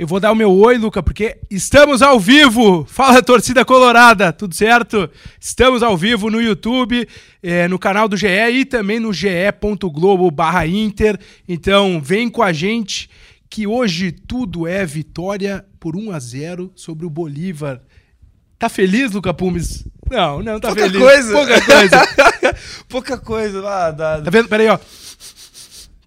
Eu vou dar o meu oi, Luca, porque estamos ao vivo. Fala, torcida colorada, tudo certo? Estamos ao vivo no YouTube, eh, no canal do GE e também no ge.globo barra Inter. Então, vem com a gente que hoje tudo é vitória por 1 a 0 sobre o Bolívar. Tá feliz, Luca Pumes? Não, não tá Pouca feliz. coisa. Pouca coisa. Pouca coisa lá. Da... Tá vendo? Peraí, ó.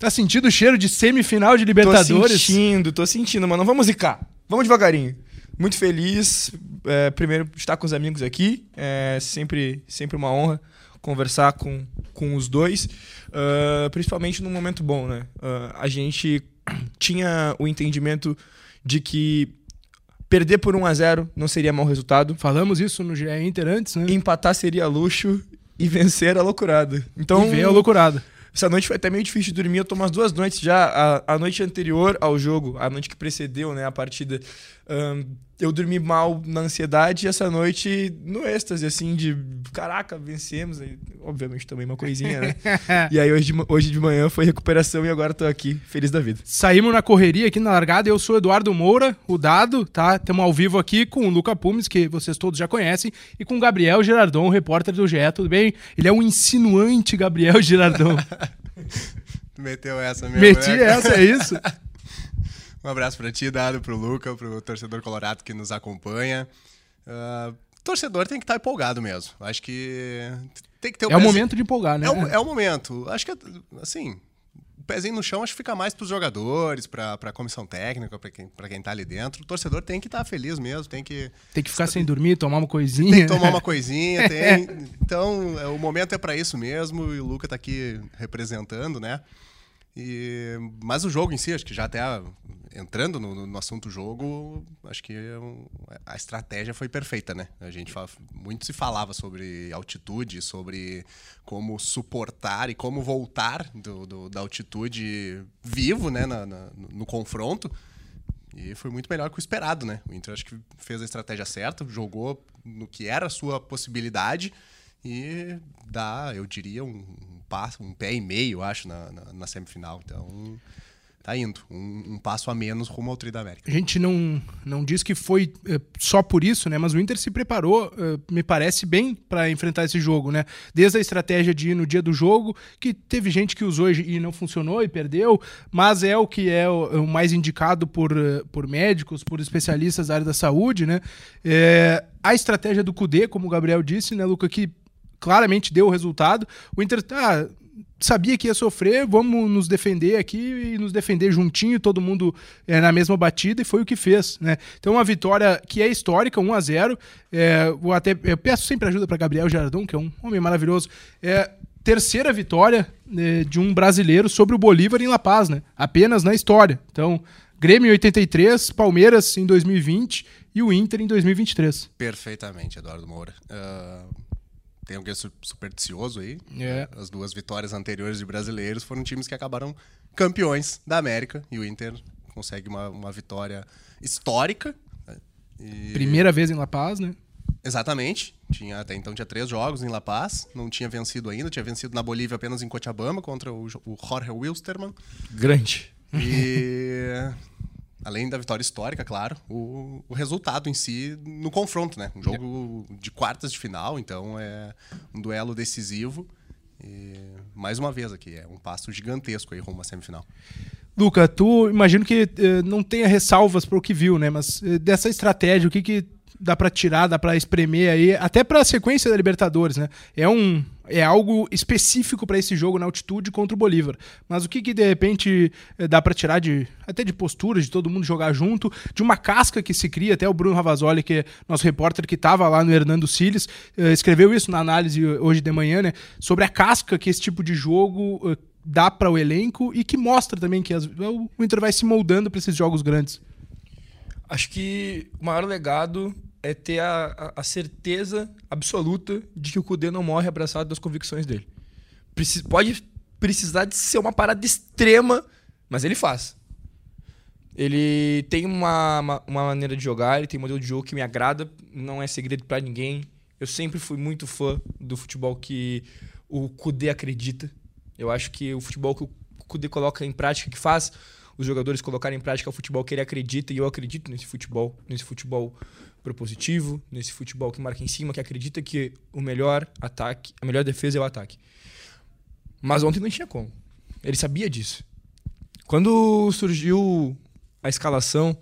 Tá sentindo o cheiro de semifinal de Tô Libertadores? sentindo, tô sentindo, mano. Vamos zicar. Vamos devagarinho. Muito feliz, é, primeiro, estar com os amigos aqui. É sempre, sempre uma honra conversar com, com os dois. ah, principalmente num momento bom, né? Ah, a gente tinha o entendimento de que perder por 1 a 0 não seria mau resultado. Falamos isso no GE Inter antes, né? Empatar seria luxo e vencer a loucurada. Então, e veio a loucurada. Essa noite foi até meio difícil de dormir. Eu tô umas duas noites já. A, a noite anterior ao jogo, a noite que precedeu né, a partida, ahn, eu dormi mal na ansiedade e essa noite no êxtase, assim, de caraca, vencemos. Aí, obviamente também uma coisinha, né? e aí hoje de, hoje de manhã foi recuperação e agora tô aqui, feliz da vida. Saímos na correria aqui na largada. Eu sou Eduardo Moura, o Dado, tá? Estamos ao vivo aqui com o Luca Pumes, que vocês todos já conhecem, e com o Gabriel Girardon, repórter do GE, tudo bem? Ele é um insinuante Gabriel Girardon. Meteu essa mesmo. Meti né? essa, é isso? Um abraço pra ti, dado pro Luca, pro torcedor colorado que nos acompanha. Ah, torcedor tem que estar empolgado mesmo. Acho que tem que ter o É o momento de empolgar, né? É o, é o momento. Acho que, assim, o pezinho no chão acho que fica mais pros jogadores, pra, pra comissão técnica, pra quem, pra quem tá ali dentro. O torcedor tem que estar feliz mesmo, tem que, Tem que ficar sem dormir, tomar uma coisinha. tem que tomar uma coisinha. Tem... Então, é, o momento é pra isso mesmo e o Luca tá aqui representando, né? E, mas o jogo em si, acho que já até a- entrando no, no assunto jogo, acho que é um- a estratégia foi perfeita, né? A gente fala- muito se falava sobre altitude, sobre como suportar e como voltar do- do- da altitude vivo, né? na- na- no confronto. E foi muito melhor que o esperado, né? O Inter acho que fez a estratégia certa, jogou no que era a sua possibilidade e dá, eu diria, um, um passo, um pé e meio, eu acho, na, na, na semifinal. Então, tá indo. Um, um passo a menos rumo ao Tri da América. A gente não, não diz que foi eh, só por isso, né? Mas o Inter se preparou, eh, me parece, bem para enfrentar esse jogo, né? Desde a estratégia de ir no dia do jogo, que teve gente que usou e não funcionou e perdeu, mas é o que é o, o mais indicado por, eh, por médicos, por especialistas da área da saúde, né? A estratégia do Cudê, como o Gabriel disse, né, Luca, que claramente deu o resultado. O Inter ah, sabia que ia sofrer, vamos nos defender aqui e nos defender juntinho, todo mundo é, na mesma batida, e foi o que fez. Né? Então, uma vitória que é histórica, 1 a 0 é, vou até, Eu peço sempre ajuda para Gabriel Jardão, que é um homem maravilhoso. É, terceira vitória né, de um brasileiro sobre o Bolívar em La Paz, né? apenas na história. Então, Grêmio em 83, Palmeiras em 2020 e o Inter em 2023. Perfeitamente, Eduardo Moura. Ah, tem alguém su- supersticioso aí. É. As duas vitórias anteriores de brasileiros foram times que acabaram campeões da América e o Inter consegue uma, uma vitória histórica. né? E- Primeira vez em La Paz, né? Exatamente. Tinha, até então tinha três jogos em La Paz, não tinha vencido ainda, tinha vencido na Bolívia apenas em Cochabamba contra o, o Jorge Wilstermann. Grande. E além da vitória histórica, claro, o, o resultado em si no confronto, né? Um jogo de quartas de final, então é um duelo decisivo. E mais uma vez aqui, é um passo gigantesco aí rumo à semifinal. Luca, tu imagino que eh, não tenha ressalvas para o que viu, né? Mas eh, dessa estratégia, o que, que dá para tirar, dá para espremer aí, até para a sequência da Libertadores, né? É um é algo específico para esse jogo na altitude contra o Bolívar. Mas o que, que de repente eh, dá para tirar de até de postura, de todo mundo jogar junto, de uma casca que se cria, até o Bruno Ravazoli, que é nosso repórter que estava lá no Hernando Siles, eh, escreveu isso na análise hoje de manhã, né? Sobre a casca que esse tipo de jogo eh, dá para o elenco e que mostra também que as, o Inter vai se moldando para esses jogos grandes. Acho que o maior legado é ter a, a, certeza absoluta de que o Kudê não morre abraçado das convicções dele. Preci pode precisar de ser uma parada extrema, mas ele faz. Ele tem uma, uma, uma, maneira de jogar, ele tem um modelo de jogo que me agrada, não é segredo para ninguém. Eu sempre fui muito fã do futebol que o Kudê acredita. Eu acho que o futebol que o Kudê coloca em prática, que faz os jogadores colocarem em prática o futebol que ele acredita, e eu acredito nesse futebol, nesse futebol propositivo, nesse futebol que marca em cima, que acredita que o melhor ataque, a melhor defesa é o ataque. Mas ontem não tinha como. Ele sabia disso. Quando surgiu a escalação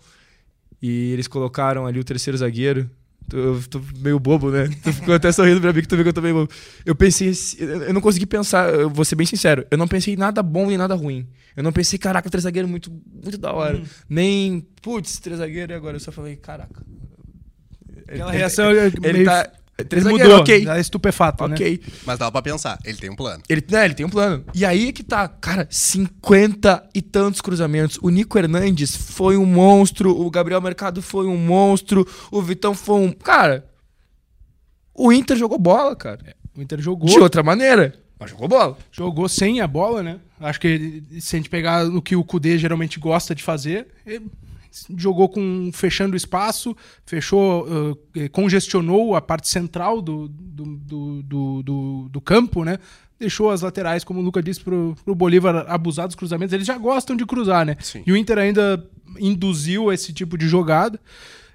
e eles colocaram ali o terceiro zagueiro, eu tô meio bobo, né? Tu ficou até sorrindo pra mim que tu viu que eu tô meio bobo. Eu pensei, eu não consegui pensar, eu vou ser bem sincero, eu não pensei nada bom nem nada ruim. Eu não pensei, caraca, três zagueiro muito, muito da hora. Hum. Nem, putz, três zagueiro e agora. Eu só falei, caraca. Aquela reação. Ele, ele tá. Três ele mudou, ok. Tá estupefato, né? ok. Né? Mas dava pra pensar, ele tem um plano. Ele, né, ele tem um plano. E aí é que tá, cara, cinquenta e tantos cruzamentos. O Nico Hernandes foi um monstro, o Gabriel Mercado foi um monstro, o Vitão foi um. Cara, o Inter jogou bola, cara. É, o Inter jogou. De outra maneira. Mas jogou bola. Jogou sem a bola, né? Acho que se a gente pegar o que o Kudê geralmente gosta de fazer, jogou com fechando o espaço, fechou, uh, congestionou a parte central do, do, do, do, do, campo, né? Deixou as laterais, como o Luca disse, pro, pro Bolívar abusar dos cruzamentos. Eles já gostam de cruzar, né? Sim. E o Inter ainda induziu esse tipo de jogada.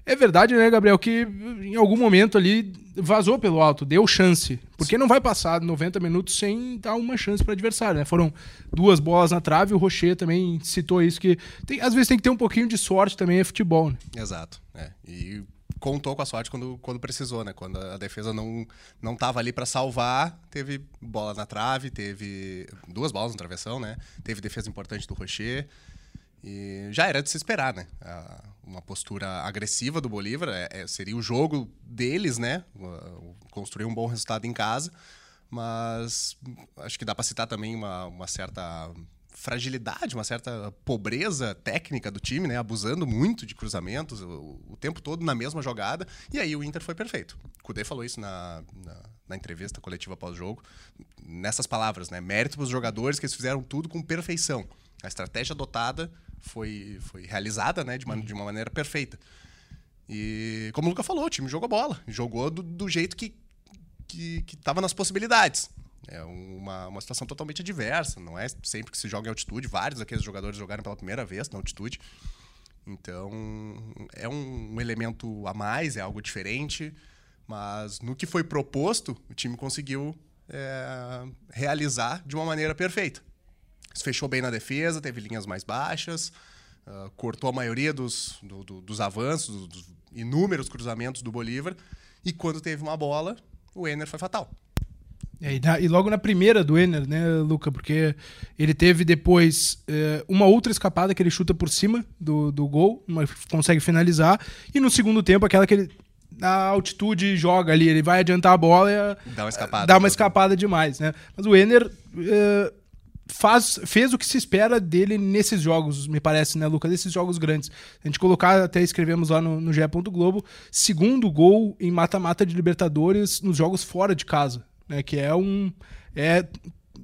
É verdade, né, Gabriel, que em algum momento ali vazou pelo alto, deu chance. Porque não vai passar 90 minutos sem dar uma chance para o adversário, né? Foram duas bolas na trave, o Rocher também citou isso, que tem, às vezes tem que ter um pouquinho de sorte também, é futebol, né? Exato. É. E contou com a sorte quando, quando precisou, né? Quando a defesa não não estava ali para salvar, teve bola na trave, teve duas bolas na travessão, né? Teve defesa importante do Rocher. E já era de se esperar, né? Uma postura agressiva do Bolívar é, é, seria o jogo deles, né? construir um bom resultado em casa. Mas acho que dá para citar também uma, uma certa fragilidade, uma certa pobreza técnica do time, né? Abusando muito de cruzamentos o, o tempo todo na mesma jogada. E aí o Inter foi perfeito. O falou isso na, na, na entrevista coletiva pós-jogo, nessas palavras, né? Mérito para os jogadores que eles fizeram tudo com perfeição. A estratégia adotada foi, foi realizada né, de, uma, de uma maneira perfeita. E, como o Luca falou, o time jogou bola. Jogou do, do jeito que estava que, nas possibilidades. É uma, uma situação totalmente adversa. Não é sempre que se joga em altitude. Vários daqueles jogadores jogaram pela primeira vez na altitude. Então, é um, um elemento a mais, é algo diferente. Mas no que foi proposto, o time conseguiu é, realizar de uma maneira perfeita fechou bem na defesa, teve linhas mais baixas, uh, cortou a maioria dos, do, do, dos avanços, dos inúmeros cruzamentos do Bolívar. E quando teve uma bola, o Ener foi fatal. É, e, na, e, logo na primeira do Ener, né, Luca? Porque ele teve depois eh, uma outra escapada que ele chuta por cima do, do gol, uma, consegue finalizar. E no segundo tempo, aquela que ele na altitude joga ali, ele vai adiantar a bola e dá uma escapada, dá uma escapada demais, né? Mas o Ener eh, faz, fez o que se espera dele nesses jogos, me parece, né, Lucas? Nesses jogos grandes. A gente colocar, até escrevemos lá no, no. Globo, segundo gol em mata-mata de Libertadores nos jogos fora de casa, né? Que é um. É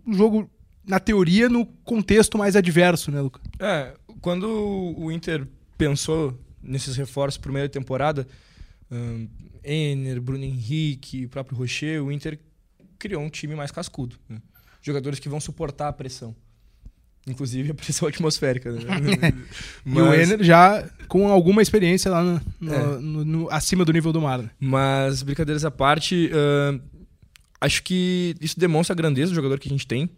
um jogo, na teoria, no contexto mais adverso, né, Lucas? É, quando o Inter pensou nesses reforços para primeira temporada, um, Ener, Bruno Henrique, o próprio Rocher, o Inter criou um time mais cascudo. Né? Jogadores que vão suportar a pressão. Inclusive a pressão atmosférica. Né? Mas... E o Ener já com alguma experiência lá no, no, é. no, acima do nível do mar. Né? Mas, brincadeiras à parte, uh, acho que isso demonstra a grandeza do jogador que a gente tem.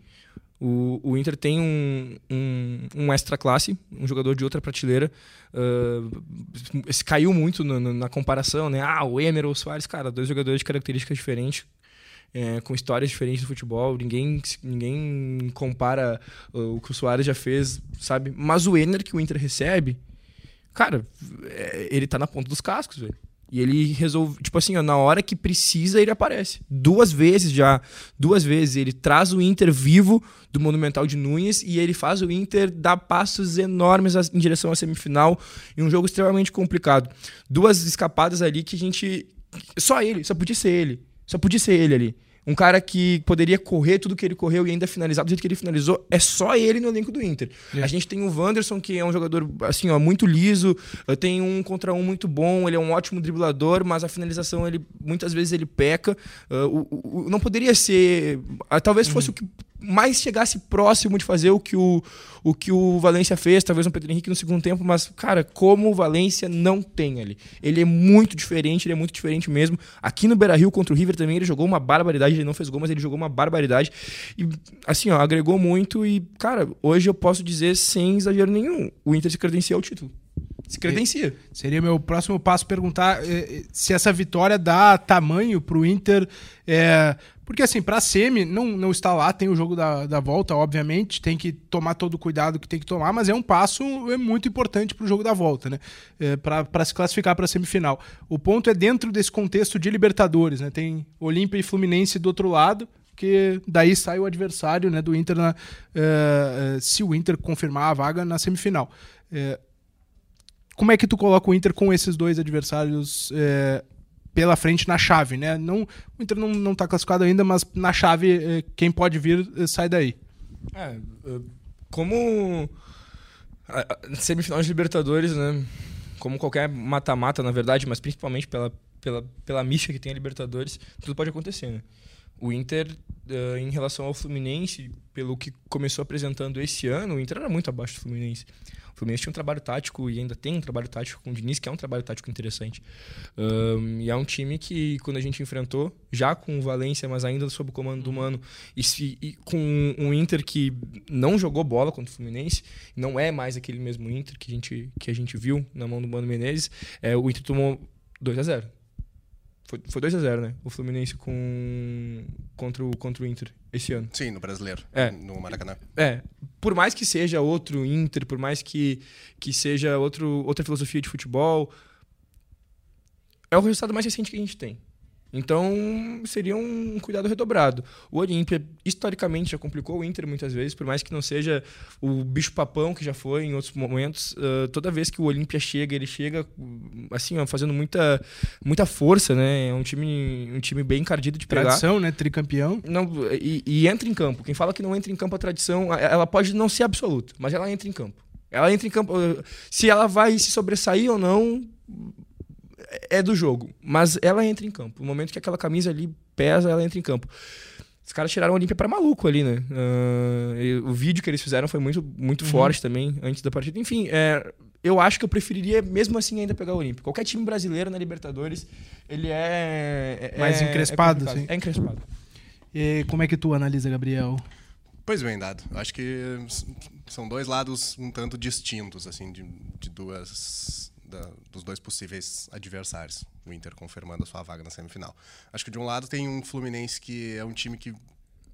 O, o Inter tem um, um, um, extra classe, um jogador de outra prateleira. Uh, esse caiu muito na, na, comparação, né? Ah, o Emer ou o Soares, cara, dois jogadores de características diferentes, é, com histórias diferentes do futebol. Ninguém, ninguém compara o que o Soares já fez, sabe? Mas o Ener que o Inter recebe, cara, é, ele tá na ponta dos cascos, velho. E ele resolve, tipo assim, ó, na hora que precisa, ele aparece. Duas vezes já. Duas vezes. Ele traz o Inter vivo do Monumental de Nunes e ele faz o Inter dar passos enormes em direção à semifinal em um jogo extremamente complicado. Duas escapadas ali que a gente. Só ele, só podia ser ele. Só podia ser ele ali. Um cara que poderia correr tudo que ele correu e ainda finalizar do jeito que ele finalizou, é só ele no elenco do Inter. É. A gente tem o Wanderson, que é um jogador assim, ó, muito liso, tem um contra um muito bom, ele é um ótimo driblador, mas a finalização ele muitas vezes ele peca. Uh, o, o- não poderia ser, ah, talvez fosse o que mais chegasse próximo de fazer o que o, o que o Valência fez, talvez um Pedro Henrique no segundo tempo, mas, cara, como o Valência não tem ali. Ele é muito diferente, ele é muito diferente mesmo. Aqui no Beira Rio contra o River também ele jogou uma barbaridade, ele não fez gol, mas ele jogou uma barbaridade. E, assim, ó, agregou muito e, cara, hoje eu posso dizer sem exagero nenhum, o Inter se credencia ao título. Se credencia. Seria meu próximo passo perguntar eh, eh, se essa vitória dá tamanho pro Inter. eh, porque, assim, pra Semi, não, não está lá, tem o jogo da, da volta, obviamente, tem que tomar todo o cuidado que tem que tomar, mas é um passo é muito importante pro jogo da volta, né? Pra para se classificar pra semifinal. O ponto é dentro desse contexto de Libertadores, né? Tem Olímpia e Fluminense do outro lado, que daí sai o adversário né, do Inter, na, se o Inter confirmar a vaga na semifinal. Eh, como é que tu coloca o Inter com esses dois adversários é, pela frente na chave, né? Não, o Inter não, não tá classificado ainda, mas na chave, é, quem pode vir é, sai daí. É, eh, como semifinal de Libertadores, né? Como qualquer mata-mata, na verdade, mas principalmente pela, pela, pela mística que tem a Libertadores, tudo pode acontecer, né? O Inter, eh, em relação ao Fluminense, pelo que começou apresentando esse ano, o Inter era muito abaixo do Fluminense. O Fluminense tinha um trabalho tático e ainda tem um trabalho tático com o Diniz, que é um trabalho tático interessante. Ahn, e é um time que, quando a gente enfrentou, já com o Valência, mas ainda sob o comando do Mano, e, se- e com um Inter que não jogou bola contra o Fluminense, não é mais aquele mesmo Inter que a gente, que a gente viu na mão do Mano Menezes, é, o Inter tomou 2 a 0 Foi, foi 2 a 0 né? O Fluminense com, contra, o, contra o Inter esse ano. Sim, no brasileiro. É. No Maracanã. É, por mais que seja outro Inter, por mais que, que seja outro, outra filosofia de futebol, é o resultado mais recente que a gente tem. Então, seria um cuidado redobrado. O Olímpia, historicamente, já complicou o Inter muitas vezes, por mais que não seja o bicho-papão que já foi em outros momentos. ah, toda vez que o Olímpia chega, ele chega hum, assim, ó, fazendo muita, muita força, né? É um time, um time bem encardido de pegar. Tradição, né? Tricampeão. Não, e, e entra em campo. Quem fala que não entra em campo a tradição, ela pode não ser absoluta, mas ela entra em campo. Ela entra em campo. eh, Se ela vai se sobressair ou não, é do jogo. Mas ela entra em campo. No momento que aquela camisa ali pesa, ela entra em campo. Os caras tiraram o Olímpia para maluco ali, né? Ah, e o vídeo que eles fizeram foi muito, muito forte também, antes da partida. Enfim, é, eu acho que eu preferiria, mesmo assim, ainda pegar o Olímpia. Qualquer time brasileiro na Libertadores, ele é... é- Mais é- encrespado, é assim. É encrespado. E como é que tu analisa, Gabriel? Pois bem, dado. Acho que são dois lados um tanto distintos, assim, de, de duas. Da- dos dois possíveis adversários. O Inter confirmando a sua vaga na semifinal. Acho que de um lado tem um Fluminense que é um time que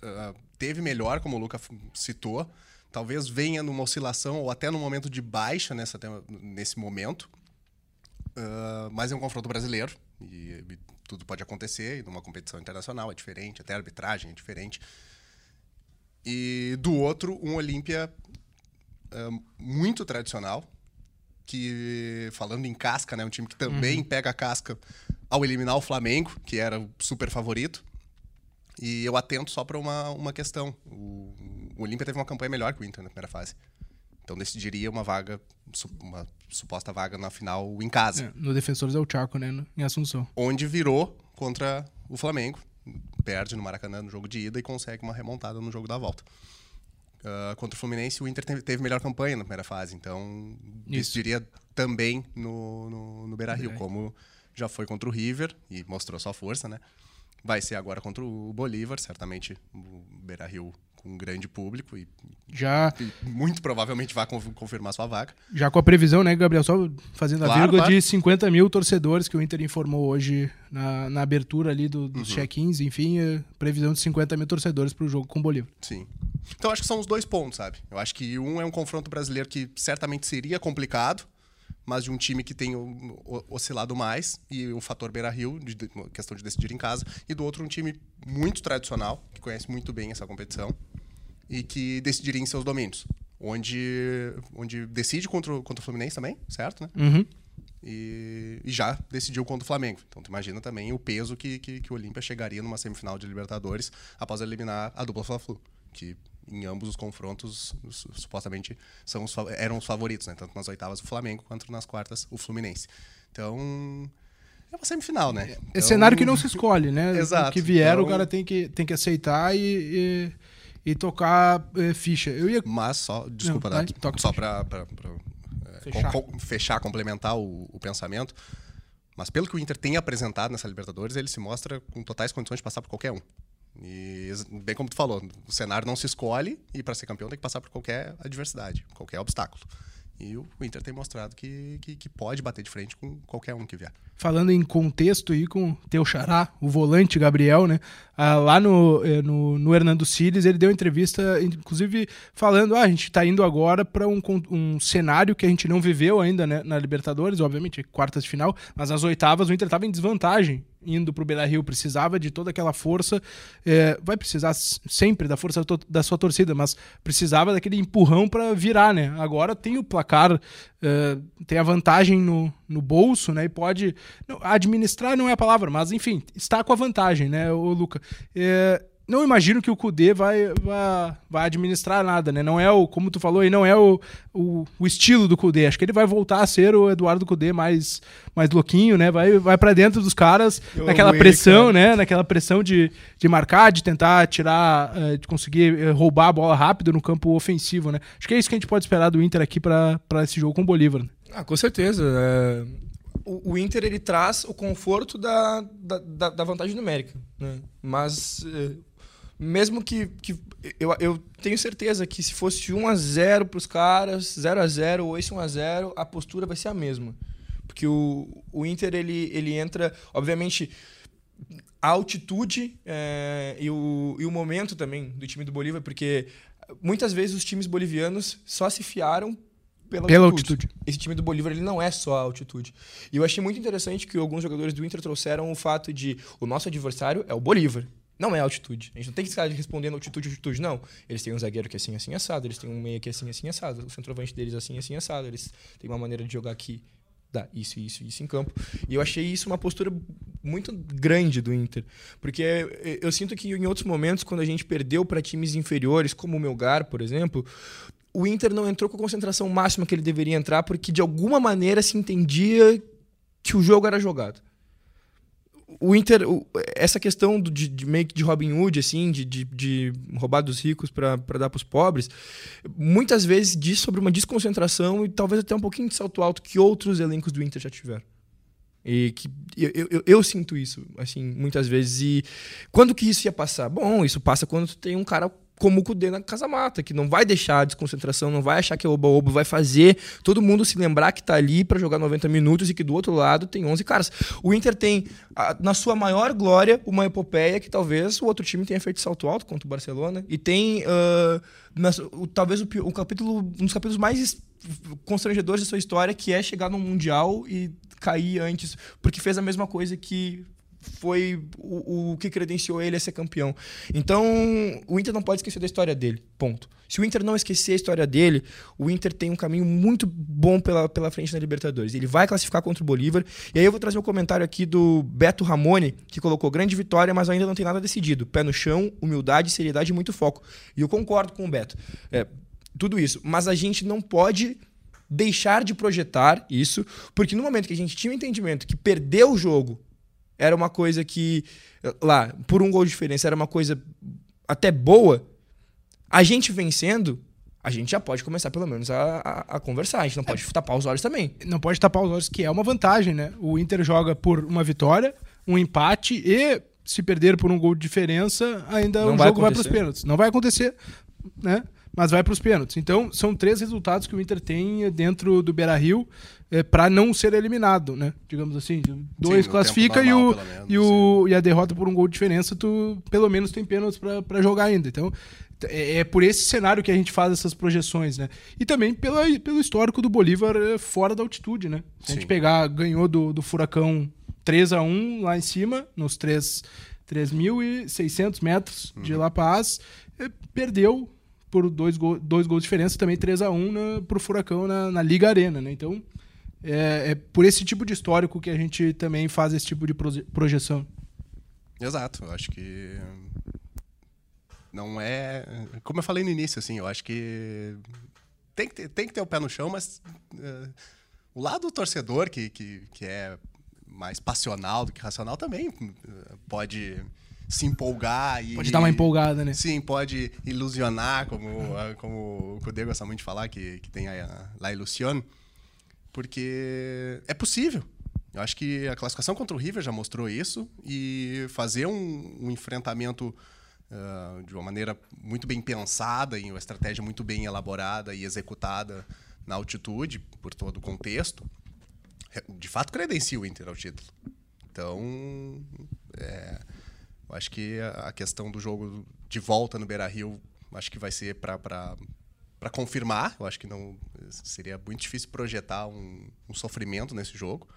ah, teve melhor, como o Luca citou. Talvez venha numa oscilação ou até num momento de baixa nessa, nesse momento. Ah, mas é um confronto brasileiro e, e tudo pode acontecer. E numa competição internacional é diferente, até a arbitragem é diferente. E do outro, um Olímpia ah, muito tradicional, que falando em casca, né, um time que também pega a casca ao eliminar o Flamengo, que era o super favorito. E eu atento só para uma, uma questão. O, o Olímpia teve uma campanha melhor que o Inter na primeira fase. Então decidiria uma vaga, uma suposta vaga na final em casa É, no Defensores é o Chaco, né? no- Em Assunção. onde virou contra o Flamengo. Perde no Maracanã no jogo de ida e consegue uma remontada no jogo da volta. Ah, contra o Fluminense, o Inter teve, teve melhor campanha na primeira fase, então Isso. decidiria também no, no, no Beira Rio, como já foi contra o River e mostrou sua força, né? Vai ser agora contra o Bolívar, certamente o Beira Rio com um grande público e, Já, e muito provavelmente vai conf- confirmar sua vaga. já com a previsão, né, Gabriel? Só fazendo a Claro, vírgula claro. de 50 mil torcedores que o Inter informou hoje na, na abertura ali do- dos Uhum. check-ins. Enfim, é, previsão de 50 mil torcedores pro jogo com o Bolívar. Sim. Então acho que são os dois pontos, sabe? Eu acho que um é um confronto brasileiro que certamente seria complicado, mas de um time que tem oscilado mais e o fator Beira-Rio, de, de- questão de decidir em casa, e do outro um time muito tradicional, que conhece muito bem essa competição e que decidiria em seus domínios, onde onde decide contra o, contra o Fluminense também, certo, né? Uhum. E, e já decidiu contra o Flamengo. Então tu imagina também o peso que, que, que o Olímpia chegaria numa semifinal de Libertadores após eliminar a dupla Fla-Flu, que em ambos os confrontos su- supostamente são os, eram os favoritos, né? Tanto nas oitavas o Flamengo quanto nas quartas o Fluminense. Então é uma semifinal, né? É Então, cenário que não se escolhe, né? Exato. O que vier, o Então- cara tem que, tem que aceitar e, e, e tocar eh, ficha. Eu ia. Mas só, desculpa, Não, só para Fechar. fechar, complementar o, o pensamento. Mas pelo que o Inter tem apresentado nessa Libertadores, ele se mostra com totais condições de passar por qualquer um. E bem como tu falou, o cenário não se escolhe e para ser campeão tem que passar por qualquer adversidade, qualquer obstáculo. E o Inter tem mostrado que, que, que pode bater de frente com qualquer um que vier. falando em contexto aí com teu xará, o volante Gabriel, né? Ah, lá no, eh, no, no Hernando Siles, ele deu entrevista, inclusive falando: ah, a gente tá indo agora para um, um cenário que a gente não viveu ainda né, na Libertadores, obviamente, quartas de final, mas nas oitavas o Inter estava em desvantagem indo pro Beira Rio, precisava de toda aquela força, eh, vai precisar sempre da força da sua torcida, mas precisava daquele empurrão para virar, né? Agora tem o placar, eh, tem a vantagem no, no bolso, né? E pode administrar não é a palavra, mas enfim, está com a vantagem, né, o Luca. É, não imagino que o Kudê vai, vai, vai administrar nada, né? Não é o, como tu falou aí, não é o, o, o estilo do Kudê. Acho que ele vai voltar a ser o Eduardo Kudê mais, mais louquinho, né? Vai, vai para dentro dos caras, Eu naquela ele, pressão, cara. né? Naquela pressão de, de marcar, de tentar tirar, eh, de conseguir eh, roubar a bola rápido no campo ofensivo, né? Acho que é isso que a gente pode esperar do Inter aqui para esse jogo com o Bolívar. né? Ah, com certeza. é, O, o Inter ele traz o conforto da, da, da- da vantagem numérica, né? Mas é, mesmo que, que eu, eu tenho certeza que se fosse 1 a 0 para os caras, 0 a 0 ou esse 1 a 0, a postura vai ser a mesma. Porque o, o Inter ele, ele entra, obviamente, a altitude é, e, o, e o momento também do time do Bolívar, porque muitas vezes os times bolivianos só se fiaram pela, Pela altitude. altitude. Esse time do Bolívar ele não é só a altitude. E eu achei muito interessante que alguns jogadores do Inter trouxeram o fato de o nosso adversário é o Bolívar. Não é altitude. A gente não tem que ficar respondendo altitude, altitude, não. Eles têm um zagueiro que é assim, assim, assado. Eles têm um meia que é assim, assim, assado. O centroavante deles é assim, assim, assado. Eles têm uma maneira de jogar que dá isso, isso, isso em campo. E eu achei isso uma postura muito grande do Inter. Porque eu- eu sinto que em outros momentos, quando a gente perdeu para times inferiores, como o Melgar, por exemplo, o Inter não entrou com a concentração máxima que ele deveria entrar, porque de alguma maneira se entendia que o jogo era jogado. O Inter, essa questão do- de, de meio que de Robin Hood, assim, de, de, de roubar dos ricos para dar para os pobres, muitas vezes diz sobre uma desconcentração e talvez até um pouquinho de salto alto que outros elencos do Inter já tiveram. E que eu, eu, eu- eu sinto isso, assim, muitas vezes. E quando que isso ia passar? Bom, isso passa quando tu tem um cara como o Kudê na Casa Mata, que não vai deixar a desconcentração, não vai achar que é oba-oba, vai fazer todo mundo se lembrar que tá ali para jogar 90 minutos e que do outro lado tem 11 caras. O Inter tem, na sua maior glória, uma epopeia que talvez o outro time tenha feito salto alto contra o Barcelona. E tem, nas- o- talvez, o, o capítulo, um dos capítulos mais es- constrangedores da sua história, que é chegar no Mundial e cair antes, porque fez a mesma coisa que foi o, o que credenciou ele a ser campeão. Então, o Inter não pode esquecer da história dele. Ponto. Se o Inter não esquecer a história dele, o Inter tem um caminho muito bom pela, pela frente na Libertadores. Ele vai classificar contra o Bolívar. E aí eu vou trazer um comentário aqui do Beto Ramone, que colocou grande vitória, mas ainda não tem nada decidido. Pé no chão, humildade, seriedade e muito foco. E eu concordo com o Beto. É, tudo isso. Mas a gente não pode deixar de projetar isso, porque no momento que a gente tinha o entendimento que perder o jogo era uma coisa que, lá, por um gol de diferença, era uma coisa até boa, a gente vencendo, a gente já pode começar pelo menos a, a, a conversar. A gente não pode tapar os olhos também. não pode tapar os olhos, que é uma vantagem, né? O Inter joga por uma vitória, um empate e, se perder por um gol de diferença, ainda Não o vai jogo vai para os acontecer. pênaltis. Não vai acontecer, né? Mas vai para os pênaltis. Então, são três resultados que o Inter tem dentro do Beira-Rio é, para não ser eliminado, né? Digamos assim, dois no classifica e, o, menos, e, o, e a derrota por um gol de diferença, tu pelo menos tem pênaltis para jogar ainda. Então, é, é por esse cenário que a gente faz essas projeções, né? E também pela, pelo histórico do Bolívar é, fora da altitude, né? Se a gente Sim. pegar, ganhou do, do Furacão 3 a 1 lá em cima, nos 3 3.600 metros de La Paz, eh, perdeu por dois, gol, dois gols de diferença, também 3 a 1 para o Furacão na, na Liga Arena. Né? Então, é, é por esse tipo de histórico que a gente também faz esse tipo de proje- projeção. Exato, eu acho que não é, como eu falei no início, assim, eu acho que tem que ter, tem que ter o pé no chão, mas eh, o lado do torcedor que, que, que é mais passional do que racional também eh, pode se empolgar e Pode dar uma empolgada, né? Sim, pode ilusionar, como, a- como o Cudê gosta muito de falar, que, que tem a, la ilusión, porque é possível. Eu acho que a classificação contra o River já mostrou isso e fazer um, um enfrentamento ah, de uma maneira muito bem pensada e uma estratégia muito bem elaborada e executada na altitude, por todo o contexto, de fato credencia o Inter ao título. Então, é, acho que a questão do jogo de volta no Beira-Rio, acho que vai ser para confirmar. Eu acho que não seria muito difícil projetar um, um sofrimento nesse jogo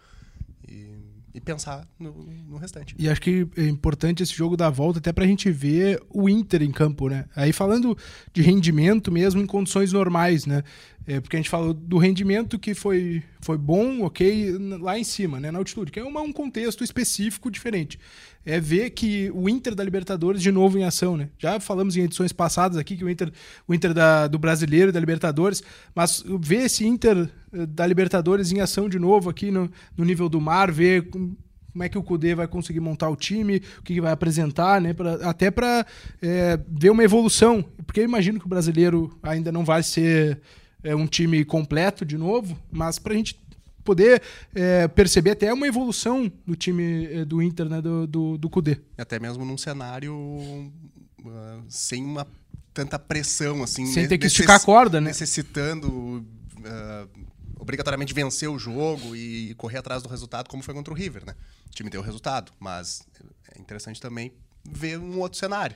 e, e pensar no, no restante. E acho que é importante esse jogo da volta até pra gente ver o Inter em campo, né? Aí falando de rendimento mesmo em condições normais, né? É, porque a gente falou do rendimento que foi, foi bom, ok, lá em cima, né? Na altitude, que é uma, um contexto específico diferente. É ver que o Inter da Libertadores de novo em ação, né? Já falamos em edições passadas aqui que o Inter, o Inter da, do Brasileiro da Libertadores, mas ver esse Inter da Libertadores em ação de novo aqui no, no nível do mar, ver com- como é que o Cudê vai conseguir montar o time, o que, vai apresentar, né? Pra, até para ver uma evolução. Porque eu imagino que o brasileiro ainda não vai ser é, um time completo de novo, mas para a gente poder é, perceber até uma evolução do time é, do Inter, né? Do, do, do Cudê. Até mesmo num cenário ah, sem uma tanta pressão assim, Sem ter que esticar a corda, né? necessitando ah, obrigatoriamente vencer o jogo e correr atrás do resultado, como foi contra o River, né? O time deu o resultado, mas é interessante também ver um outro cenário.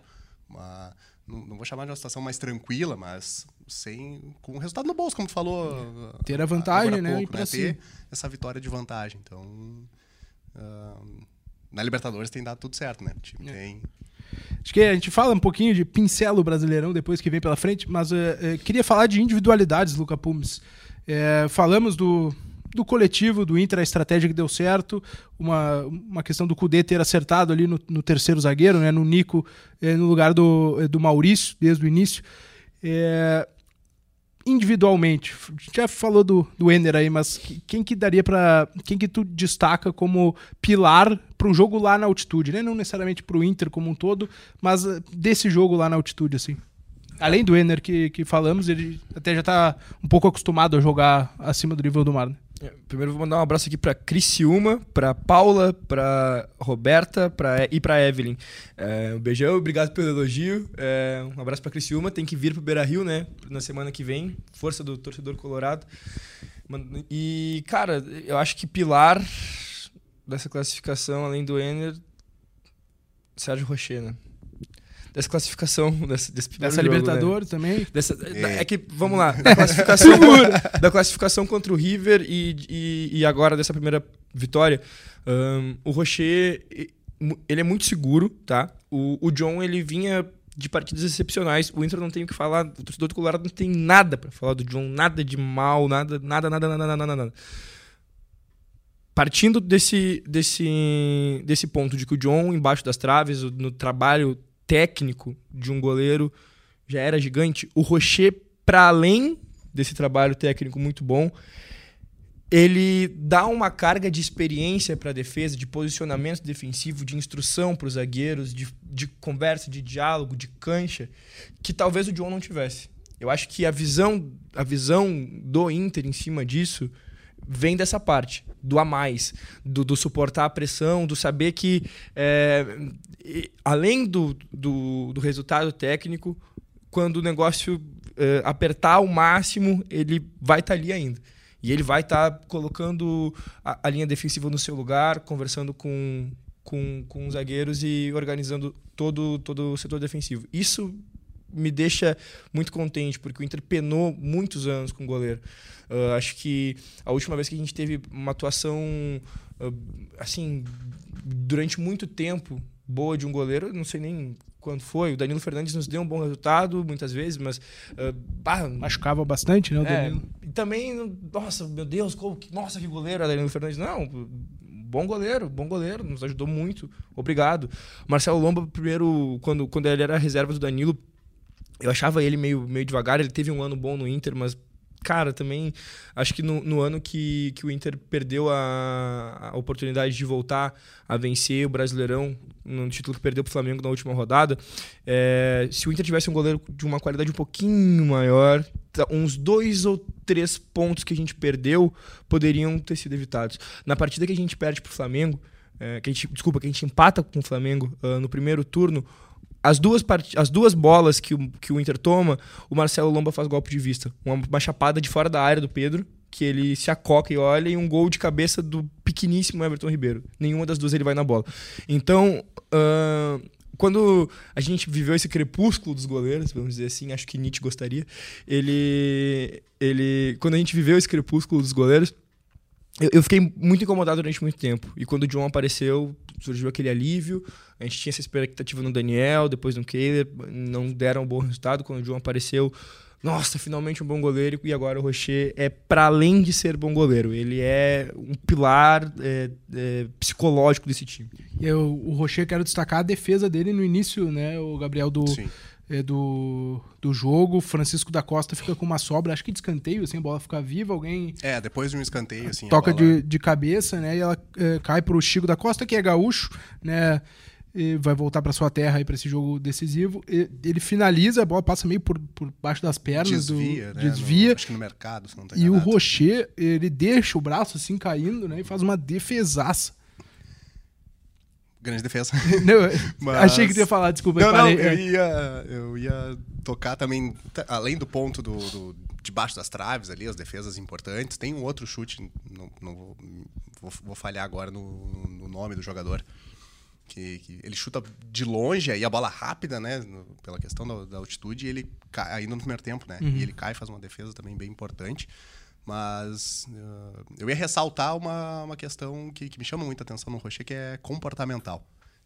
Uma- não, não vou chamar de uma situação mais tranquila, mas sem com o resultado no bolso, como tu falou. ah, Ter a vantagem, né, pouco, e pra Ter essa vitória de vantagem. Então, ah, na Libertadores tem dado tudo certo, né? O time É. tem Acho que a gente fala um pouquinho de pincelo brasileirão depois que vem pela frente, mas é, é, queria falar de individualidades, Luca Pumes. É, falamos do, do coletivo, do Inter, a estratégia que deu certo, uma, uma questão do Cudê ter acertado ali no, no terceiro zagueiro, né, no Nico, é, no lugar do, é, do Maurício, desde o início. É, individualmente, já falou do, do Ener aí, mas que- quem que daria para quem que tu destaca como pilar para um jogo lá na altitude, né? Não necessariamente para o Inter como um todo, mas eh, desse jogo lá na altitude, assim. Além do Ener que, que falamos, ele até já tá um pouco acostumado a jogar acima do nível do mar. Né? É, Primeiro vou mandar um abraço aqui pra Criciúma, pra Paula, pra Roberta pra, e pra Evelyn. É, um beijão, obrigado pelo elogio. É, um abraço pra Criciúma, tem que vir pro Beira Rio, né? Na semana que vem. Força do torcedor colorado. E, cara, eu acho que pilar dessa classificação, além do Ener, Sérgio Rocher, né? Dessa classificação, desse, desse primeiro Essa jogo, né? Libertadores também. Dessa- É. é. que, vamos lá, da classificação, da classificação contra o River e, e, e agora dessa primeira vitória, ahn, o Rocher, ele é muito seguro, tá? O, o John, ele vinha de partidas excepcionais, o Inter não tem o que falar, o torcedor do Colorado não tem nada pra falar do John, nada de mal, nada, nada, nada, nada, nada, nada. nada. Partindo desse, desse, desse ponto de que o John, embaixo das traves, no trabalho técnico de um goleiro, já era gigante. O Rocher, para além desse trabalho técnico muito bom, ele dá uma carga de experiência para a defesa, de posicionamento defensivo, de instrução para os zagueiros, de, de conversa, de diálogo, de cancha, que talvez o John não tivesse. Eu acho que a visão, a visão do Inter em cima disso vem dessa parte, do a mais, do, do suportar a pressão, do saber que, é, além do, do, do resultado técnico, quando o negócio eh, apertar ao máximo, ele vai estar ali ainda. E ele vai estar colocando a, a linha defensiva no seu lugar, conversando com, com, com os zagueiros e organizando todo, todo o setor defensivo. Isso me deixa muito contente, porque o Inter penou muitos anos com o goleiro. Uh, acho que a última vez que a gente teve uma atuação uh, assim durante muito tempo boa de um goleiro, não sei nem quando foi. O Danilo Fernandes nos deu um bom resultado muitas vezes, mas uh, bah, machucava bastante, né, o é, Danilo? E também, nossa, meu Deus, como, nossa que goleiro é Danilo Fernandes. Não, bom goleiro, bom goleiro, nos ajudou muito. Obrigado. Marcelo Lomba primeiro quando quando ele era reserva do Danilo, eu achava ele meio, meio devagar. Ele teve um ano bom no Inter, mas, cara, também acho que no, no ano que, que o Inter perdeu a, a oportunidade de voltar a vencer o Brasileirão, no título que perdeu para o Flamengo na última rodada, é, se o Inter tivesse um goleiro de uma qualidade um pouquinho maior, uns dois ou três pontos que a gente perdeu poderiam ter sido evitados. Na partida que a gente perde para o Flamengo, é, que a gente, desculpa, que a gente empata com o Flamengo uh, no primeiro turno, as duas, part... as duas bolas que o, que o Inter toma, o Marcelo Lomba faz golpe de vista. Uma, uma chapada de fora da área do Pedro, que ele se acoca e olha, e um gol de cabeça do pequeníssimo Everton Ribeiro. Nenhuma das duas ele vai na bola. Então, uh, quando a gente viveu esse crepúsculo dos goleiros, vamos dizer assim, acho que Nietzsche gostaria, ele, ele, quando a gente viveu esse crepúsculo dos goleiros, eu, eu, fiquei muito incomodado durante muito tempo. E quando o John apareceu, surgiu aquele alívio. A gente tinha essa expectativa no Daniel, depois no Kehler, não deram um bom resultado. Quando o John apareceu, nossa, finalmente um bom goleiro. E agora o Rocher é para além de ser bom goleiro, ele é um pilar é, é, psicológico desse time. E eu, o Rocher, quero destacar a defesa dele no início, né, o Gabriel, do. Sim é, do, do jogo. Francisco da Costa fica com uma sobra, acho que de escanteio, assim, a bola fica viva, alguém. É, depois de um escanteio, assim. Toca bola... de, de cabeça, né? E ela é, cai pro Chico da Costa, que é gaúcho, né? E vai voltar para sua terra aí para esse jogo decisivo. E ele finaliza, a bola passa meio por, por baixo das pernas desvia, do né? desvia. No, acho que no mercado, se não tá E o Rocher, ele deixa o braço assim caindo, né? E faz uma defesaça. Grande defesa. Não, Mas... Achei que tu ia falar, desculpa. Não, não, eu ia, eu ia tocar também, além do ponto do, do debaixo das traves ali, as defesas importantes. Tem um outro chute, não, não vou, vou, vou, falhar agora no, no nome do jogador. Que, que, ele chuta de longe, aí a bola rápida, né? No, pela questão da, da, altitude, ele cai ainda no primeiro tempo, né? Uhum. E ele cai e faz uma defesa também bem importante. Mas uh, eu ia ressaltar uma, uma questão que, que me chama muita atenção no Rocher, que é comportamental.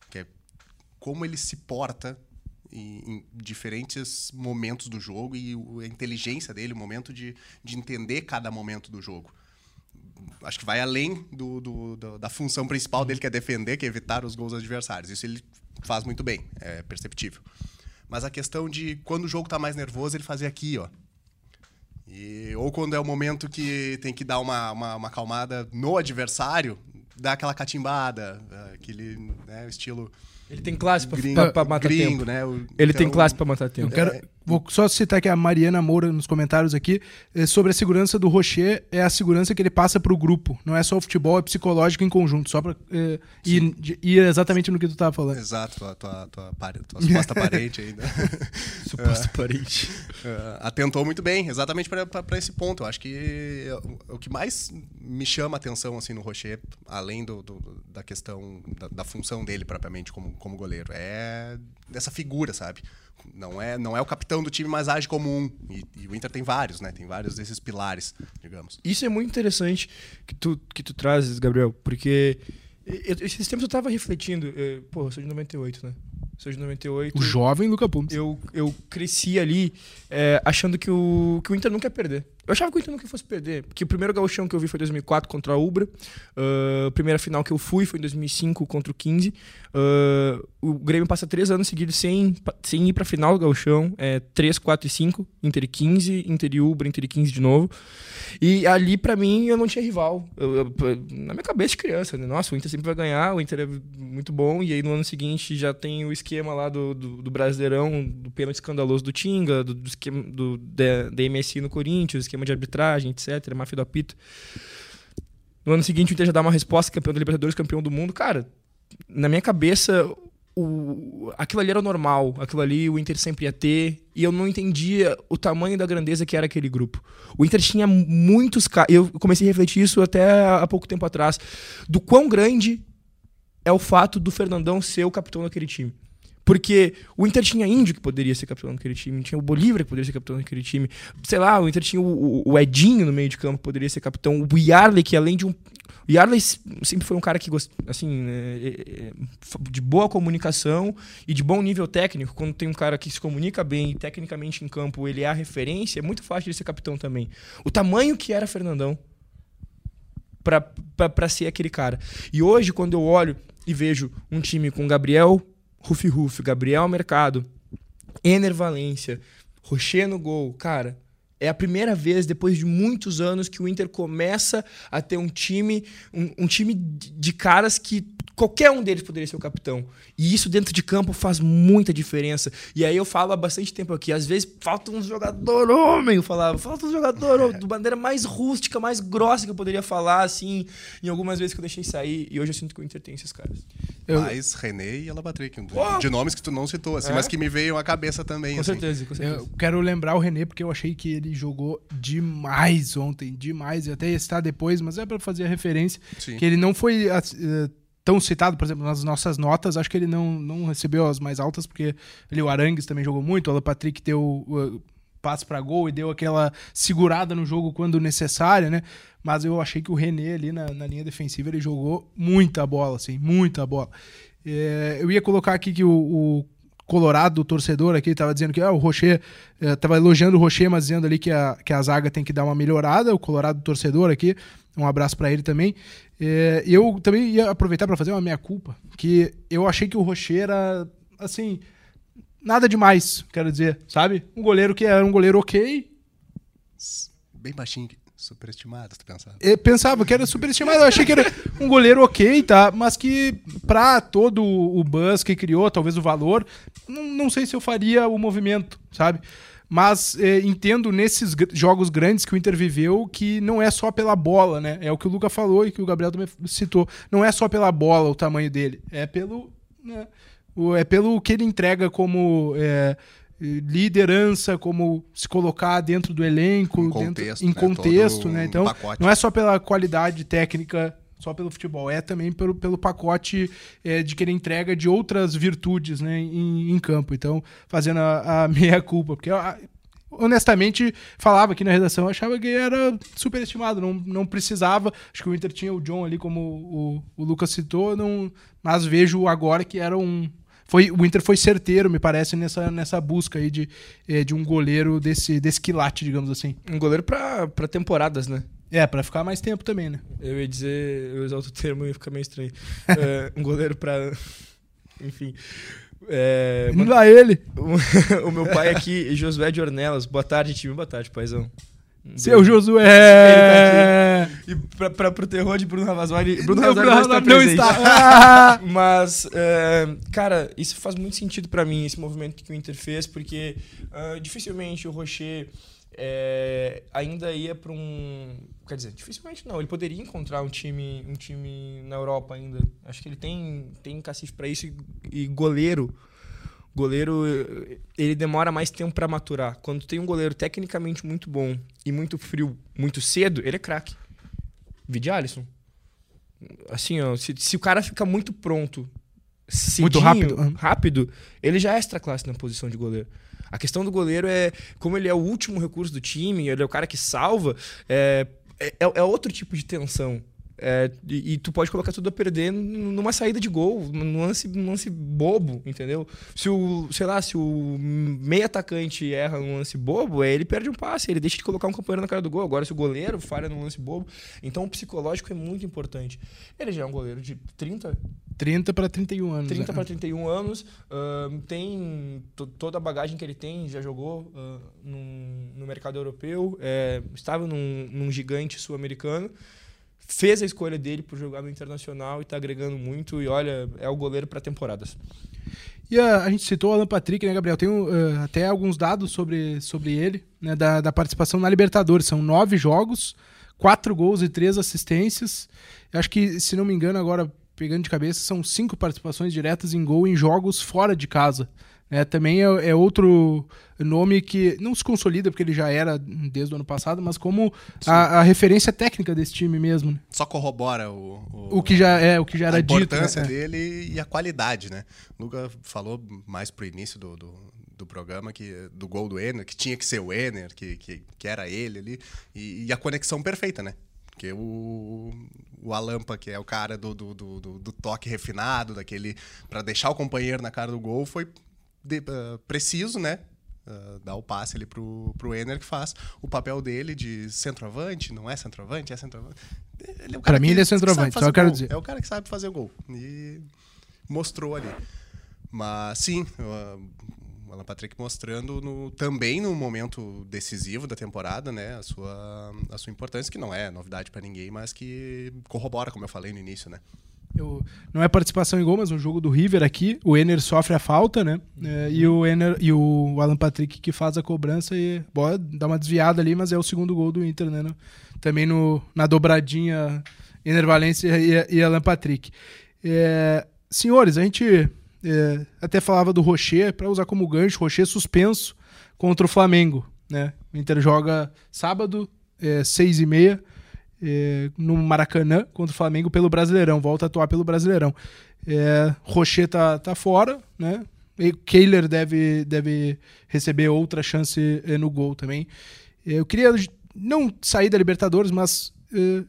Que é como ele se porta em, diferentes momentos do jogo e a inteligência dele, o momento de, de entender cada momento do jogo. Acho que vai além do, do, do, da função principal dele, que é defender, que é evitar os gols adversários. Isso ele faz muito bem, é perceptível. Mas a questão de quando o jogo está mais nervoso, ele fazer aqui, ó. E, ou quando é o momento que tem que dar uma, uma, uma acalmada no adversário, dá aquela catimbada, aquele né, estilo. Ele tem classe pra, gringo, pra, pra matar gringo, tempo. Né? O, Ele então, tem classe pra matar tempo. Eu quero, é, Vou só citar aqui a Mariana Moura nos comentários aqui é, sobre a segurança do Rocher, é a segurança que ele passa para o grupo. Não é só o futebol, é psicológico em conjunto, só para é, ir, ir, exatamente no que tu estava falando. Exato, tua, tua, tua, tua suposta parente ainda. suposta parente. Uh, atentou muito bem, exatamente para esse ponto. Eu acho que o que mais me chama a atenção assim, no Rocher, além do, do da questão da, da, função dele propriamente como, como goleiro, é dessa figura, sabe? não é, não é o capitão do time, mas age como um. E, e, o Inter tem vários, né? Tem vários desses pilares, digamos. Isso é muito interessante que tu, que tu trazes, Gabriel, porque esses tempos eu tava refletindo. Eh, pô, eu sou de 98, né? Sou de 98. O jovem Luca Pumes. Eu, eu cresci ali é, achando que o, que o Inter não quer perder. Eu achava que o Inter nunca fosse perder, porque o primeiro gauchão que eu vi foi em 2004 contra a Ubra, uh, a primeira final que eu fui foi em 2005 contra o 15. Uh, o Grêmio passa três anos seguidos sem, sem ir a final do gauchão, é 3, 4 e 5, Inter 15, Inter e Ubra, Inter 15 de novo. E ali, para mim, eu não tinha rival. Eu, eu, na minha cabeça de criança, né? Nossa, o Inter sempre vai ganhar, o Inter é muito bom, e aí no ano seguinte já tem o esquema lá do, do, do Brasileirão, do pênalti escandaloso do Tinga, do, do esquema do, da, da MSI no Corinthians, esquema de arbitragem, etc., máfia do apito. No ano seguinte, o Inter já dá uma resposta, campeão da Libertadores, campeão do mundo. Cara, na minha cabeça, o, aquilo ali era normal, aquilo ali o Inter sempre ia ter, e eu não entendia o tamanho da grandeza que era aquele grupo. O Inter tinha muitos eu comecei a refletir isso até há pouco tempo atrás, do quão grande é o fato do Fernandão ser o capitão daquele time. Porque o Inter tinha Índio que poderia ser capitão daquele time, tinha o Bolívar que poderia ser capitão daquele time. Sei lá, o Inter tinha o, o Edinho no meio de campo que poderia ser capitão. O Yarley, que além de um. O Yarley sempre foi um cara que, assim, né, é, é, de boa comunicação e de bom nível técnico. Quando tem um cara que se comunica bem tecnicamente em campo, ele é a referência, é muito fácil de ser capitão também. O tamanho que era Fernandão para ser aquele cara. E hoje, quando eu olho e vejo um time com Gabriel Rufi Rufi, Gabriel Mercado, Ener Valência, Rocher no gol. Cara, é a primeira vez, depois de muitos anos, que o Inter começa a ter um time, um, um time de caras que qualquer um deles poderia ser o capitão. E isso dentro de campo faz muita diferença. E aí eu falo há bastante tempo aqui, às vezes falta um jogador homem, eu falava, falta um jogador de maneira mais rústica, mais grossa que eu poderia falar, assim, em algumas vezes que eu deixei sair. E hoje eu sinto que o Inter tem esses caras. Eu... Mais René e Alabatrick, oh! de nomes que tu não citou, assim, é? mas que me veio à cabeça também. Com assim. certeza, com certeza. Eu quero lembrar o René, porque eu achei que ele jogou demais ontem, demais. E até ia estar depois, mas é para fazer a referência, Sim. que ele não foi... Uh, tão citado, por exemplo, nas nossas notas, acho que ele não, não recebeu as mais altas, porque ele, o Arangues também jogou muito, o Alan Patrick deu uh, passe para gol e deu aquela segurada no jogo quando necessária, né? Mas eu achei que o René ali na, na linha defensiva ele jogou muita bola, assim, muita bola. É, eu ia colocar aqui que o, o Colorado, o torcedor aqui, estava dizendo que ah, o Rocher, estava é, elogiando o Rocher, mas dizendo ali que a, que a zaga tem que dar uma melhorada. O Colorado torcedor aqui, um abraço para ele também. É, eu também ia aproveitar para fazer uma meia-culpa, que eu achei que o Rocher era, assim, nada demais, quero dizer, sabe? Um goleiro que era um goleiro ok. Bem baixinho, superestimado, tu pensava? Eu pensava que era superestimado, eu achei que era um goleiro ok, tá? Mas que pra todo o buzz que criou, talvez o valor, não, não sei se eu faria o movimento, sabe? Mas é, entendo nesses jogos grandes que o Inter viveu que não é só pela bola, né? É o que o Luca falou e que o Gabriel também citou. Não é só pela bola o tamanho dele, é pelo. Né? é pelo que ele entrega como é, liderança, como se colocar dentro do elenco, em contexto, dentro, em né? contexto, né? Então, um não é só pela qualidade técnica só pelo futebol, é também pelo, pelo pacote é, de que ele entrega de outras virtudes né, em, em campo. Então, fazendo a, a meia-culpa, porque a, honestamente, falava aqui na redação, achava que era superestimado, não, não precisava. Acho que o Inter tinha o John ali, como o, o Lucas citou, não, mas vejo agora que era um. Foi, o Inter foi certeiro, me parece, nessa, nessa busca aí de, é, de um goleiro desse, desse quilate, digamos assim. Um goleiro para temporadas, né? É, pra ficar mais tempo também, né? Eu ia dizer, eu usar outro termo e ficar meio estranho. é, um goleiro pra. Enfim. É, Indo lá ele. o meu pai aqui, Josué de Ornelas. Boa tarde, time. Boa tarde, paizão. Seu Josué! Tá e pra, pra, pro terror de Bruno Ravazoli, Bruno Ravazoli não, está presente. Não está. Mas, é, cara, isso faz muito sentido para mim, esse movimento que o Inter fez, porque uh, dificilmente o Rocher é, ainda ia para um. Quer dizer, dificilmente não. Ele poderia encontrar um time, um time na Europa ainda. Acho que ele tem, tem cacife para isso. E, e, goleiro. Goleiro, ele demora mais tempo para maturar. Quando tem um goleiro tecnicamente muito bom e muito frio, muito cedo, ele é craque. Vide Alisson. Assim, ó, se, se o cara fica muito pronto, cedinho, muito rápido, rápido, ele já é extra classe na posição de goleiro. A questão do goleiro é, como ele é o último recurso do time, ele é o cara que salva, é, é, é outro tipo de tensão. É, e, e, tu pode colocar tudo a perder numa saída de gol, num lance, num lance bobo, entendeu? Se o, sei lá, se o meio atacante erra num lance bobo, ele perde um passe, ele deixa de colocar um companheiro na cara do gol. Agora, se o goleiro falha num lance bobo, então o psicológico é muito importante. Ele já é um goleiro de 30, 30 para 31 anos. 30 para 31 anos. Uh, tem toda a bagagem que ele tem, já jogou uh, num, no mercado europeu, é, estava num, num gigante sul-americano. Fez a escolha dele por jogar no Internacional e está agregando muito. E olha, é o goleiro para temporadas. E a, a, gente citou o Alan Patrick, né, Gabriel? Tem uh, até alguns dados sobre, sobre ele, né, da, da participação na Libertadores. São nove jogos, quatro gols e três assistências. Eu acho que, se não me engano, agora pegando de cabeça, são cinco participações diretas em gol em jogos fora de casa. É, também é, é, outro nome que não se consolida porque ele já era desde o ano passado, mas como a, a, referência técnica desse time mesmo. Né? Só corrobora o, o, o, que já é o que já era dito. A importância né? dele e a qualidade, né? O Luca falou mais pro início do, do, do, programa que do gol do Ener, que tinha que ser o Ener, que, que, que era ele ali e, e a conexão perfeita, né? Porque o, o Alampa, que é o cara do, do, do, do toque refinado, daquele. para deixar o companheiro na cara do gol, foi de, uh, preciso, né? Uh, dar o passe ali pro, pro Ener, que faz o papel dele de centroavante, não é centroavante, é centroavante. Ele é Para mim, ele é centroavante, só eu quero dizer. É o cara que sabe fazer o gol. E mostrou ali. Mas sim, uh, o Alan Patrick mostrando no, também no momento decisivo da temporada, né, a sua, a sua importância, que não é novidade para ninguém, mas que corrobora, como eu falei no início, né. Eu, não é participação em gol, mas um jogo do River aqui. O Ener sofre a falta, né? É, e o Ener e o Alan Patrick que faz a cobrança e boa, dá uma desviada ali, mas é o segundo gol do Inter, né? No, também no, na dobradinha Ener Valência e, e Alan Patrick. É, senhores, a gente é, até falava do Rocher, para usar como gancho, Rocher suspenso contra o Flamengo, né? O Inter joga sábado, é, seis e meia é, no Maracanã contra o Flamengo pelo Brasileirão, volta a atuar pelo Brasileirão. É, Rocher tá, tá fora, né? E Kehler deve, deve receber outra chance é, no gol também. É, eu queria não sair da Libertadores, mas é,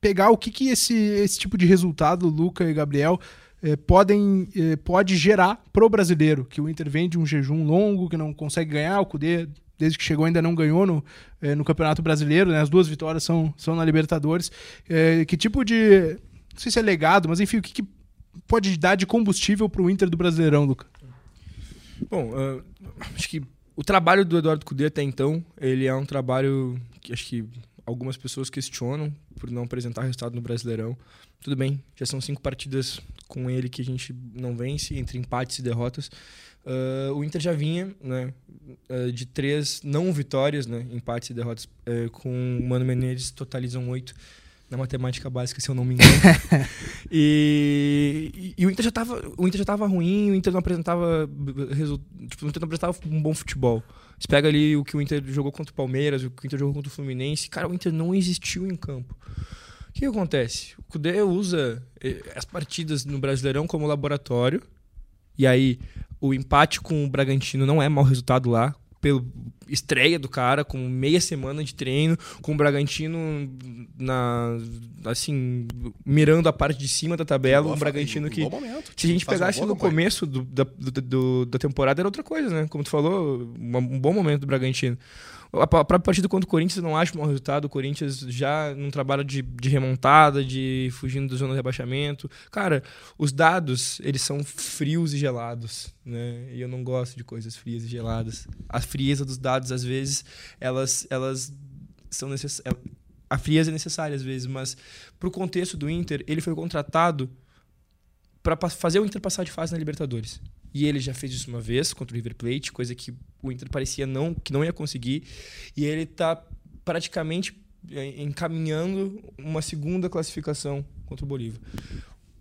pegar o que, que esse, esse tipo de resultado, Luca e Gabriel, é, podem pode gerar pro brasileiro, que o Inter vem de um jejum longo, que não consegue ganhar, o Cudê desde que chegou ainda não ganhou no, eh, no Campeonato Brasileiro, né? As duas vitórias são, são na Libertadores. Eh, que tipo de. Não sei se é legado, mas enfim, o que, que pode dar de combustível para o Inter do Brasileirão, Luca? Bom, uh, acho que o trabalho do Eduardo Cudê até então, ele é um trabalho que acho que algumas pessoas questionam por não apresentar resultado no Brasileirão. Tudo bem, já são cinco partidas com ele que a gente não vence, entre empates e derrotas. Uh, o Inter já vinha né, uh, de três não vitórias, né, empates e derrotas, uh, com o Mano Menezes totalizam oito na matemática básica, se eu não me engano. e, e, e, o Inter já estava o Inter já tava ruim, o Inter não apresentava tipo, o Inter não apresentava um bom futebol. Você pega ali o que o Inter jogou contra o Palmeiras, o que o Inter jogou contra o Fluminense, cara, o Inter não existiu em campo. O que, acontece? O Cudê usa eh, as partidas no Brasileirão como laboratório, e aí o empate com o Bragantino não é mau resultado lá. Pelo estreia do cara, com meia semana de treino, com o Bragantino na assim, mirando a parte de cima da tabela, um Bragantino que se a gente pegasse no começo do, da, do, da temporada era outra coisa, né? Como tu falou, um bom momento do Bragantino. A própria partida contra o Corinthians eu não acho um mau resultado. O Corinthians já num trabalho de, de remontada, de fugindo da zona de rebaixamento. Cara, os dados, eles são frios e gelados, né? E eu não gosto de coisas frias e geladas. A frieza dos dados, às vezes, elas, elas são necessárias. A frieza é necessária, às vezes, mas pro contexto do Inter, ele foi contratado para fazer o Inter passar de fase na Libertadores. E ele já fez isso uma vez contra o River Plate, coisa que o Inter parecia não, que não ia conseguir. E ele está praticamente é, encaminhando uma segunda classificação contra o Bolívar.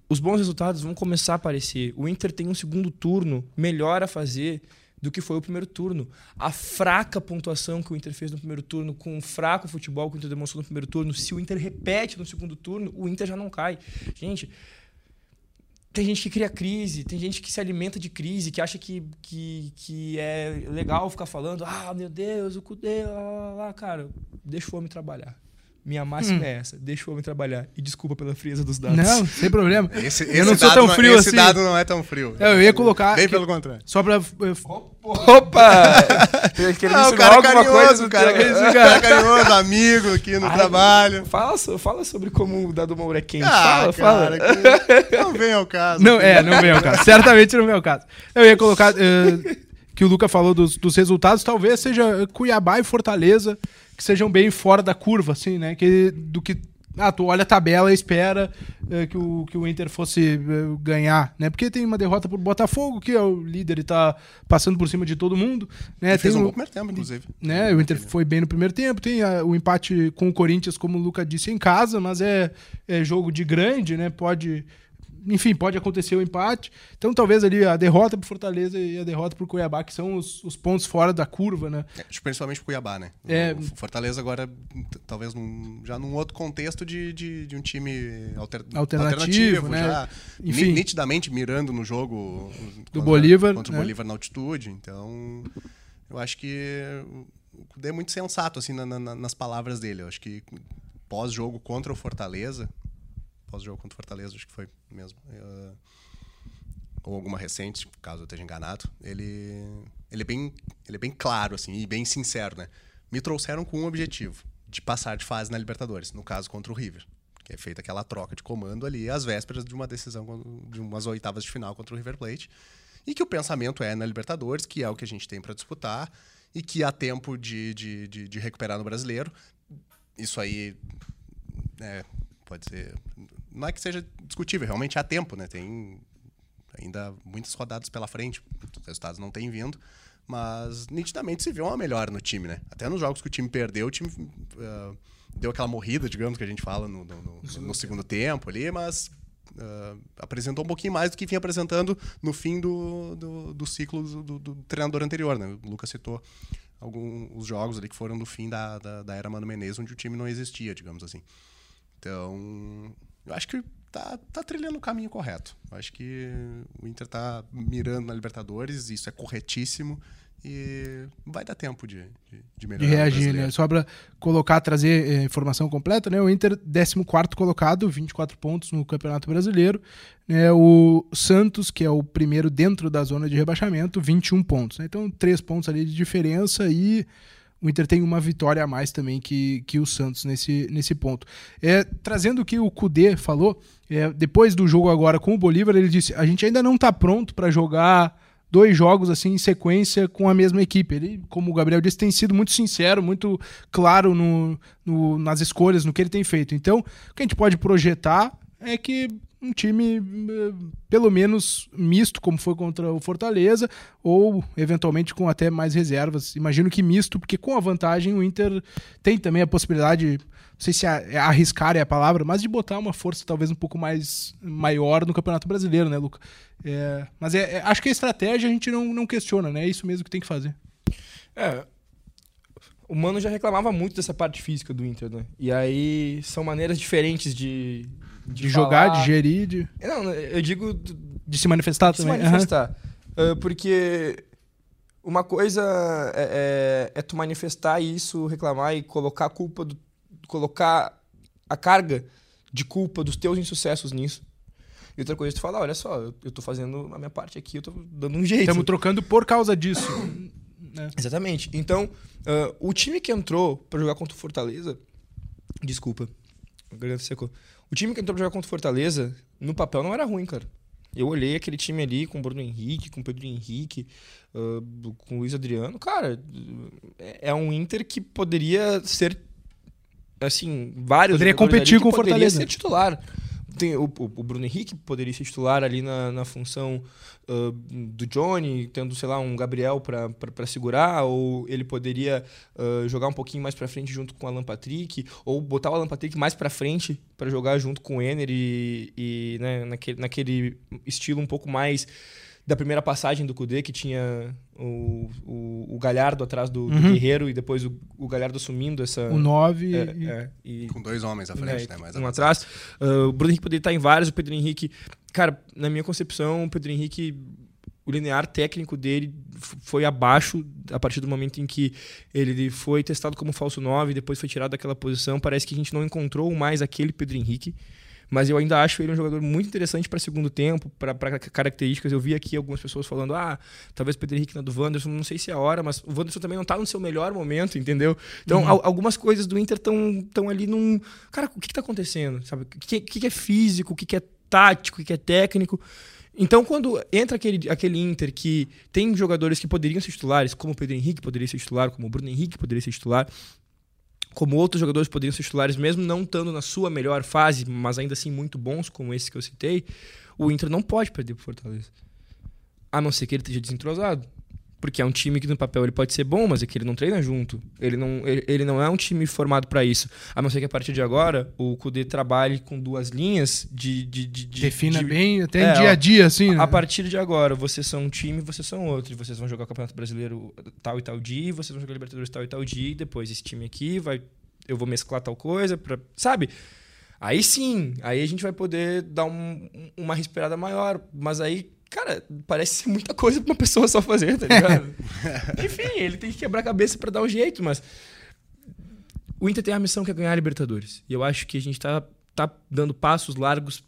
Os bons resultados vão começar a aparecer. O Inter tem um segundo turno melhor a fazer do que foi o primeiro turno. A fraca pontuação que o Inter fez no primeiro turno, com o fraco futebol que o Inter demonstrou no primeiro turno, se o Inter repete no segundo turno, o Inter já não cai. Gente, tem gente que cria crise, tem gente que se alimenta de crise, que acha que, que, que é legal ficar falando, ah, meu Deus, o Cudê, lá, lá, lá. Cara, deixa o homem trabalhar. Minha máxima hum. é essa, deixa o homem trabalhar. E desculpa pela frieza dos dados. Não, sem problema. Esse, esse eu não sou tão não, frio esse assim. Esse dado não é tão frio. Eu ia colocar... Bem pelo contrário. Só pra... Opa! Querendo ah, o cara carinhoso, coisa, cara, cara, cara carinhoso, amigo aqui no Ai, trabalho. Fala, fala sobre como o dado Moura é quente. Ah, fala, cara, fala. Que não vem ao caso. Não, é, não vem ao caso. Certamente não vem ao caso. Eu ia colocar... Uh, que o Luca falou dos, dos resultados, talvez seja Cuiabá e Fortaleza que sejam bem fora da curva, assim, né? Que, do que. Ah, tu olha a tabela e espera é, que, o, que o Inter fosse é, ganhar, né? Porque tem uma derrota pro Botafogo, que é o líder e tá passando por cima de todo mundo. Né? fez um bom primeiro tempo, inclusive. Né? O Inter foi bem no primeiro tempo. Tem a, o empate com o Corinthians, como o Luca disse, em casa, mas é, é jogo de grande, né? Pode enfim, pode acontecer o empate. Então talvez ali a derrota pro Fortaleza e a derrota pro Cuiabá, que são os, os pontos fora da curva, né? É, principalmente pro Cuiabá, né? É. O Fortaleza agora, talvez num- já num outro contexto de, de, de um time alter- Alternativo, né? já Enfim. ni- nitidamente mirando no jogo Do contra- Bolívar, contra né? o Bolívar na altitude. Então, eu acho que o Cudê é muito sensato assim na- na- nas palavras dele. Eu acho que pós-jogo contra o Fortaleza, pós-jogo contra o Fortaleza, acho que foi mesmo. eh, ou alguma recente, caso eu esteja enganado, ele, ele, é bem, ele é bem claro assim, e bem sincero. Né? Me trouxeram com um objetivo, de passar de fase na Libertadores, no caso contra o River. Que é feita aquela troca de comando ali às vésperas de uma decisão, de umas oitavas de final contra o River Plate. E que o pensamento é na Libertadores, que é o que a gente tem para disputar, e que há tempo de, de, de, de recuperar no brasileiro. Isso aí é, pode ser. Não é que seja discutível, realmente há tempo, né? Tem ainda muitas rodadas pela frente, os resultados não têm vindo, mas nitidamente se vê uma melhora no time, né? Até nos jogos que o time perdeu, o time ah, deu aquela morrida, digamos, que a gente fala no, no- no- no segundo tempo ali, mas ah, apresentou um pouquinho mais do que vinha apresentando no fim do, do, do ciclo do, do- do treinador anterior, né? O Lucas citou alguns jogos ali que foram do fim da, da, da era Mano Menezes, onde o time não existia, digamos assim. Então, eu acho que tá, tá trilhando o caminho correto. Eu acho que o Inter tá mirando na Libertadores, isso é corretíssimo e vai dar tempo de, de, de De melhorar. no reagir, né? Só pra colocar, trazer eh, informação completa, né? O Inter, 14 colocado, 24 pontos no Campeonato Brasileiro. Né? O Santos, que é o primeiro dentro da zona de rebaixamento, 21 pontos. Né? Então, três pontos ali de diferença e o Inter tem uma vitória a mais também que, que o Santos nesse, nesse ponto. É, trazendo o que o Kudê falou, é, depois do jogo agora com o Bolívar, ele disse: a gente ainda não está pronto para jogar dois jogos assim em sequência com a mesma equipe. Ele, como o Gabriel disse, tem sido muito sincero, muito claro no, no- nas escolhas, no que ele tem feito. Então, o que a gente pode projetar é que um time eh, pelo menos misto, como foi contra o Fortaleza, ou eventualmente com até mais reservas. Imagino que misto, porque com a vantagem o Inter tem também a possibilidade, não sei se a- é arriscar é a palavra, mas de botar uma força talvez um pouco mais maior no Campeonato Brasileiro, né, Luca? É, mas é, é- acho que a estratégia a gente não, não questiona, né? É isso mesmo que tem que fazer. É. O Mano já reclamava muito dessa parte física do Inter, né? E aí são maneiras diferentes de. De, jogar, falar. de gerir, de, Não, eu digo de se manifestar de se também. Aham. manifestar. Ah, porque uma coisa é, é- é tu manifestar isso, reclamar e colocar a culpa do. colocar a carga de culpa dos teus insucessos nisso. E outra coisa é tu falar, olha só, eu, eu tô fazendo a minha parte aqui, eu tô dando um jeito. Estamos trocando por causa disso. né? Exatamente. Então, ah, o time que entrou pra jogar contra o Fortaleza. Desculpa. Garganta secou. O time que entrou pra jogar contra o Fortaleza, no papel, não era ruim, cara. Eu olhei aquele time ali com o Bruno Henrique, com o Pedro Henrique, ah, com o Luiz Adriano. Cara, é é um Inter que poderia ser. Assim, vários. Poderia competir com o poderia Fortaleza. ser titular. Tem o, o- Bruno Henrique poderia ser titular ali na, na função ah, do Johnny, tendo, sei lá, um Gabriel pra segurar, ou ele poderia ah, jogar um pouquinho mais pra frente junto com o Alan Patrick, ou botar o Alan Patrick mais pra frente pra jogar junto com o Enner e, e, né, naquele, naquele estilo um pouco mais da primeira passagem do Kudê, que tinha o, o, o Galhardo atrás do, do Uhum. Guerreiro e depois o, o Galhardo assumindo essa... O 9 é, e- é, e- Com dois homens à frente, né, né? Mais um atrás. Ah, o Bruno Henrique poderia estar em vários, o Pedro Henrique. Cara, na minha concepção, o Pedro Henrique, o linear técnico dele foi abaixo a partir do momento em que ele foi testado como falso 9, depois foi tirado daquela posição. Parece que a gente não encontrou mais aquele Pedro Henrique. Mas eu ainda acho ele um jogador muito interessante para segundo tempo, para características. Eu vi aqui algumas pessoas falando: ah, talvez o Pedro Henrique na do Wanderson, não sei se é a hora, mas o Wanderson também não tá no seu melhor momento, entendeu? Então, al- algumas coisas do Inter estão tão ali num. Cara, o que, que tá acontecendo? Sabe? O que, que, é físico, o que, que é tático, o que, que é técnico? Então, quando entra aquele, aquele Inter que tem jogadores que poderiam ser titulares, como o Pedro Henrique poderia ser titular, como o Bruno Henrique poderia ser titular, como outros jogadores poderiam ser titulares, mesmo não estando na sua melhor fase, mas ainda assim muito bons, como esse que eu citei, o Inter não pode perder pro Fortaleza. A não ser que ele esteja desentrosado. Porque é um time que no papel ele pode ser bom, mas é que ele não treina junto. Ele não, ele, ele não é um time formado para isso. A não ser que a partir de agora o Kudê trabalhe com duas linhas de. de, de, de Defina de- bem, até É, dia a dia, assim, né? A partir de agora, vocês são um time, vocês são outro. E vocês vão jogar o Campeonato Brasileiro tal e tal dia, e vocês vão jogar Libertadores tal e tal dia, e depois esse time aqui vai. Eu vou mesclar tal coisa, pra, sabe? Aí sim, aí a gente vai poder dar um- uma respirada maior. Mas aí, cara, parece ser muita coisa pra uma pessoa só fazer, tá ligado? Enfim, ele tem que quebrar a cabeça pra dar um jeito, mas. O Inter tem a missão que é ganhar a Libertadores. E eu acho que a gente tá, tá dando passos largos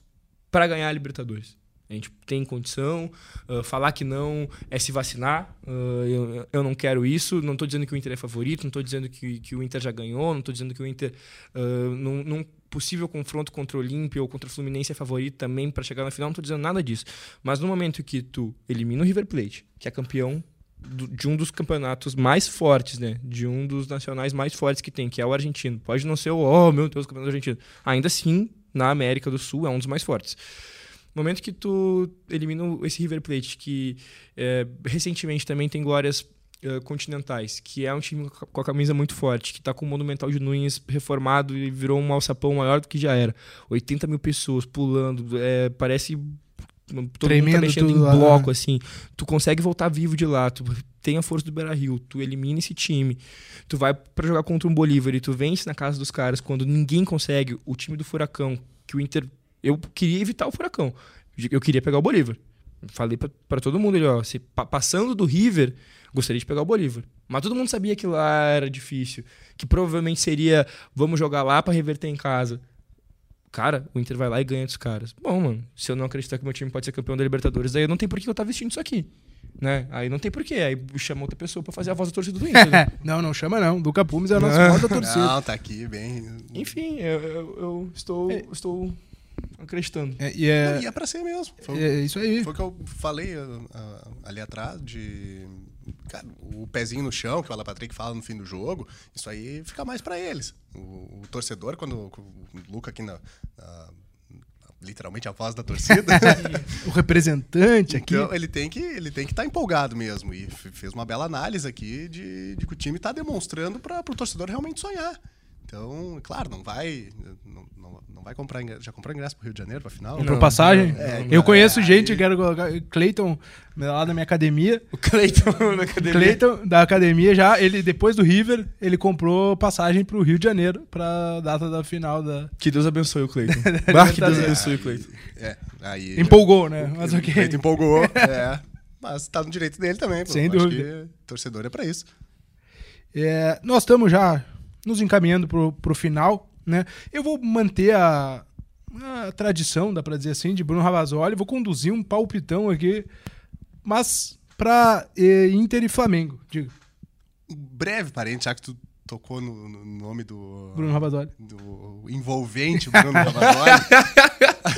pra ganhar a Libertadores. A gente tem condição. ah, falar que não é se vacinar. ah, eu, eu não quero isso. Não estou dizendo que o Inter é favorito. Não estou dizendo que, que o Inter já ganhou. Não estou dizendo que o Inter, ah, num, num possível confronto contra o Olímpia ou contra o Fluminense, é favorito também para chegar na final. Não estou dizendo nada disso. Mas no momento que tu elimina o River Plate, que é campeão do- de um dos campeonatos mais fortes, né? De um dos nacionais mais fortes que tem, que é o argentino. Pode não ser o, oh meu Deus, o campeonato argentino. Ainda assim, na América do Sul, é um dos mais fortes. No momento que tu elimina esse River Plate, que é, recentemente também tem glórias eh, continentais, que é um time com a- camisa muito forte, que tá com o Monumental de Nunes reformado e virou um alçapão maior do que já era. 80 mil pessoas pulando, é, parece. Todo mundo tá Tremendo mexendo em lá, bloco, né? assim. Tu consegue voltar vivo de lá, tu tem a força do Beira Rio, tu elimina esse time, tu vai pra jogar contra um Bolívar e tu vence na casa dos caras quando ninguém consegue. O time do Furacão, que o Inter. Eu queria evitar o Furacão. Eu queria pegar o Bolívar. Falei pra, pra todo mundo ali, ó, se, pa- passando do River, gostaria de pegar o Bolívar. Mas todo mundo sabia que lá era difícil, que provavelmente seria vamos jogar lá pra reverter em casa. Cara, o Inter vai lá e ganha dos caras. Bom, mano, se eu não acreditar que meu time pode ser campeão da Libertadores, aí não tem por que eu estar vestindo isso aqui. Né? Aí não tem porquê. Aí chama outra pessoa pra fazer a voz da torcida do Inter. né? não, não chama não. Luca Pumes é a nossa voz da torcida. Não, tá aqui bem. Enfim, eu, eu- eu estou, É. estou acreditando. É, e é, E é pra ser mesmo. Foi, é isso aí. foi o que eu falei ah, ah, ali atrás de. Cara, o pezinho no chão, que o Alan Patrick fala no fim do jogo, isso aí fica mais pra eles. O, o torcedor, quando o Luca aqui na. na- literalmente a voz da torcida. O representante aqui. Então, ele tem que ele tem que estar empolgado mesmo e fez uma bela análise aqui de, de que o time está demonstrando para o torcedor realmente sonhar. Então, claro, não vai não, não, não vai comprar ingresso, já comprou ingresso pro Rio de Janeiro para final? Comprou passagem? É, eu é, conheço aí- gente, quero colocar. Cleiton, lá da minha academia. O Cleiton na academia. Cleiton, da academia, já, ele, depois do River, ele comprou passagem pro Rio de Janeiro pra data da final da. Que Deus abençoe o Cleiton. bah, que Deus abençoe o Cleiton. É, aí Empolgou, né? Mas o ok. Cleiton empolgou, é, mas tá no direito dele também. pô. Sem Acho dúvida. que torcedor é para isso. É, nós estamos já nos encaminhando pro, pro final, né? Eu vou manter a, a tradição, dá pra dizer assim, de Bruno Ravazoli. Vou conduzir um palpitão aqui, mas pra eh, Inter e Flamengo. Diga, Um breve parente, já que tu tocou no, no nome do Bruno Ravazoli. do envolvente Bruno Cavazoli.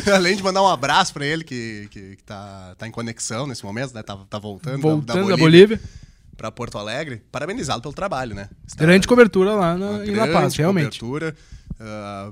Além de mandar um abraço pra ele, que, que, que tá, tá em conexão nesse momento, né? Tá, tá voltando, Voltando da da, Bolívia. Pra Porto Alegre. Parabenizado pelo trabalho, né? Está- Grande cobertura lá na, em La Paz, realmente. cobertura. Ah,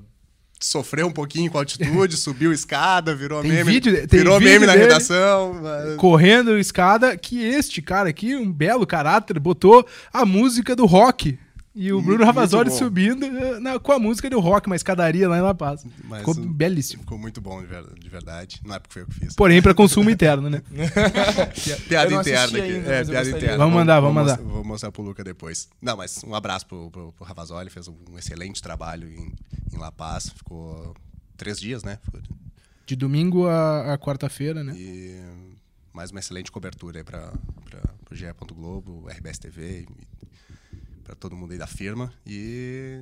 sofreu um pouquinho com a altitude, subiu escada, virou Tem meme. vídeo- virou meme na redação. mas- Correndo escada, que este cara aqui, um belo caráter, botou a música do rock. E o Bruno Ravazoli subindo eh, na- com a música do rock, uma escadaria lá em La Paz. mas, Ficou ah, belíssimo. Ficou muito bom, de ver- de verdade. Não é porque foi eu que fiz. Porém, para consumo interno, né? Piada interna aqui. ainda, é, piada interna. Vamos mandar, vamos vou mandar. mostrar- Vou mostrar pro Luca depois. Não, mas um abraço pro, pro, pro Ravazoli, fez um excelente trabalho em, em La Paz. Ficou três dias, né? Ficou- De domingo a, a quarta-feira, né? E mais uma excelente cobertura aí pra, pro GE. Globo, RBS TV, e pra todo mundo aí da firma. E.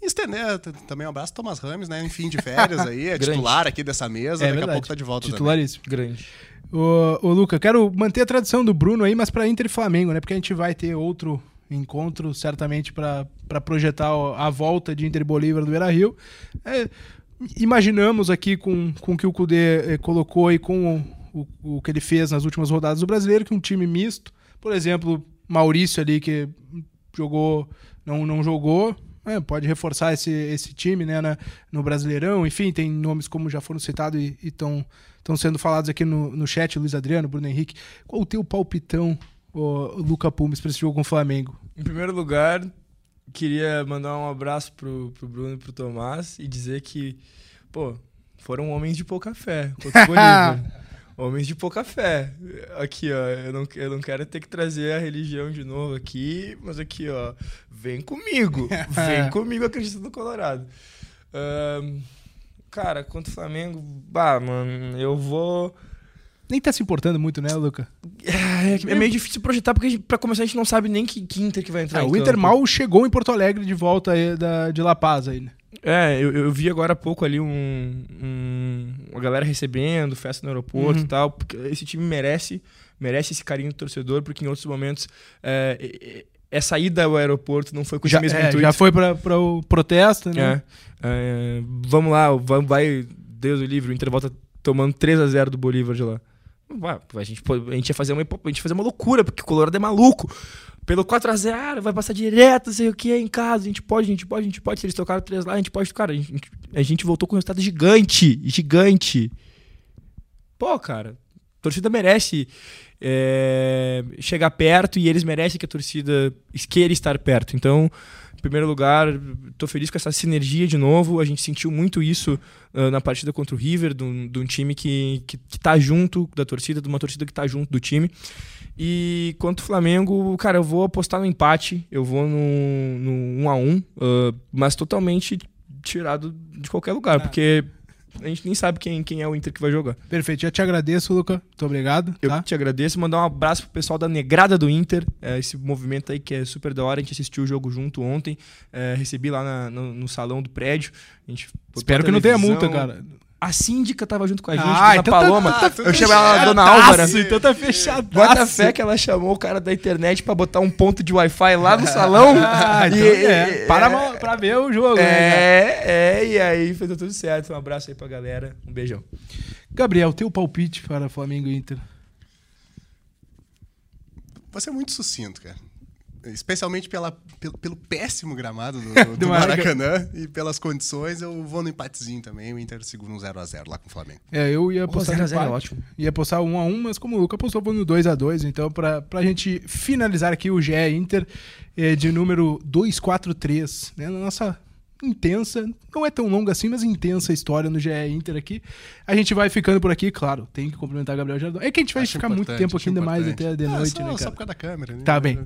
estender também um abraço Thomas Rames, né? Em fim de férias aí, é titular aqui dessa mesa. É Daqui verdade. a pouco tá de volta também. Titularíssimo. Grande. Ô, ô, Luca, quero manter a tradição do Bruno aí, mas para Inter e Flamengo, né? Porque a gente vai ter outro encontro, certamente, para projetar a volta de Inter e Bolívar do Beira Rio. É, imaginamos aqui com, com o que o Cudê eh, colocou e com o, o, o que ele fez nas últimas rodadas do brasileiro, que um time misto, por exemplo, Maurício ali, que jogou, não, não jogou. é, pode reforçar esse, esse time né, na- no Brasileirão. Enfim, tem nomes como já foram citados e estão sendo falados aqui no, no chat, Luiz Adriano, Bruno Henrique. Qual o teu palpitão, o Luca Pumes pra esse jogo com o Flamengo? Em primeiro lugar, queria mandar um abraço pro, pro Bruno e pro Tomás e dizer que, pô, foram homens de pouca fé Bolívar. Homens de pouca fé. Aqui, ó, eu não, eu não quero ter que trazer a religião de novo aqui, mas aqui, ó, vem comigo. Vem comigo, acredita no Colorado. Ahn, cara, contra o Flamengo, bah, mano, eu vou. Nem tá se importando muito, né, Luca? É, é meio difícil projetar, porque a gente- pra começar a gente não sabe nem que, que Inter que vai entrar. Ah, em o Inter campo. mal chegou em Porto Alegre de volta aí da, de La Paz aí, né? É, eu, eu vi agora há pouco ali um, um- uma galera recebendo, festa no aeroporto Uhum. e tal. Porque esse time merece, merece esse carinho do torcedor, porque em outros momentos é, é, é, essa ida ao aeroporto não foi com Já, esse mesmo é, intuito. já foi pra o protesto, né? É, é, vamos lá, vai, Deus o livre, o Inter volta tomando 3 a 0 do Bolívar de lá. A, gente, a gente ia fazer uma, a gente ia fazer uma loucura, porque o Colorado é maluco. Pelo 4x0, vai passar direto, sei o que, em casa. A gente pode, a gente pode, a gente pode. Se eles tocaram 3 lá, a gente pode. Cara, a gente, a gente voltou com um resultado gigante. Gigante. Pô, cara, a torcida merece é, chegar perto e eles merecem que a torcida queira estar perto. Então, em primeiro lugar, tô feliz com essa sinergia de novo. A gente sentiu muito isso ah, na partida contra o River, de um, time que, que, que tá junto da torcida, de uma torcida que tá junto do time. E quanto ao Flamengo, cara, eu vou apostar no empate, eu vou no, no 1 a 1 ah, mas totalmente tirado de qualquer lugar, porque a gente nem sabe quem, quem é o Inter que vai jogar. Perfeito, já te agradeço, Luca. Muito obrigado. Eu tá? te agradeço, mandar um abraço pro pessoal da Negrada do Inter, é, esse movimento aí que é super da hora, a gente assistiu o jogo junto ontem, é, recebi lá na- no, no salão do prédio, Espero que não tenha multa, cara. A síndica tava junto com a gente, Ah, então tá- Paloma, tá tudo eu chamei ela Dona Fechadaço, Álvara, Então tá fechado. Bota fé que ela chamou o cara da internet pra botar um ponto de Wi-Fi lá no salão. Ah, então E- é. Para é, pra ver o jogo, né? É, é, e aí fez tudo certo. Um abraço aí pra galera. Um beijão. Gabriel, teu palpite para Flamengo e Inter. Você é muito sucinto, cara. Especialmente pela, pelo, pelo péssimo gramado do, do- do Maracanã. Maracanã e pelas condições, eu vou no empatezinho também. O Inter segura um 0x0 lá com o Flamengo. É, eu ia apostar no 0 é empate. ótimo. Ia apostar 1 a 1 mas como o Luca apostou, vou no 2 a 2 Então, pra, pra gente finalizar aqui o GE Inter é, de número 243, né? Na nossa intensa, não é tão longa assim, mas intensa história no GE Inter aqui. A gente vai ficando por aqui, claro, tem que cumprimentar Gabriel Jardão. É que a gente vai Acho ficar muito tempo aqui, ainda mais até de Ah, noite, só, né, Só cara? por causa da câmera, né? Tá bem.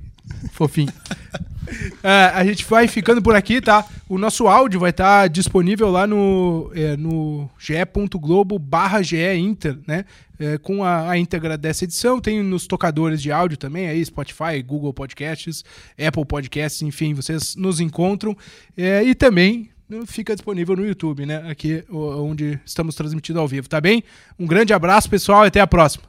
Fofinho. Ah, a gente vai ficando por aqui, tá? O nosso áudio vai estar disponível lá no, é, no ge.globo barra GE Inter, né? É, com a, a íntegra dessa edição. Tem nos tocadores de áudio também, aí Spotify, Google Podcasts, Apple Podcasts, enfim, vocês nos encontram. É, e também né, fica disponível no YouTube, né? Aqui onde estamos transmitindo ao vivo, tá bem? Um grande abraço, pessoal, e até a próxima.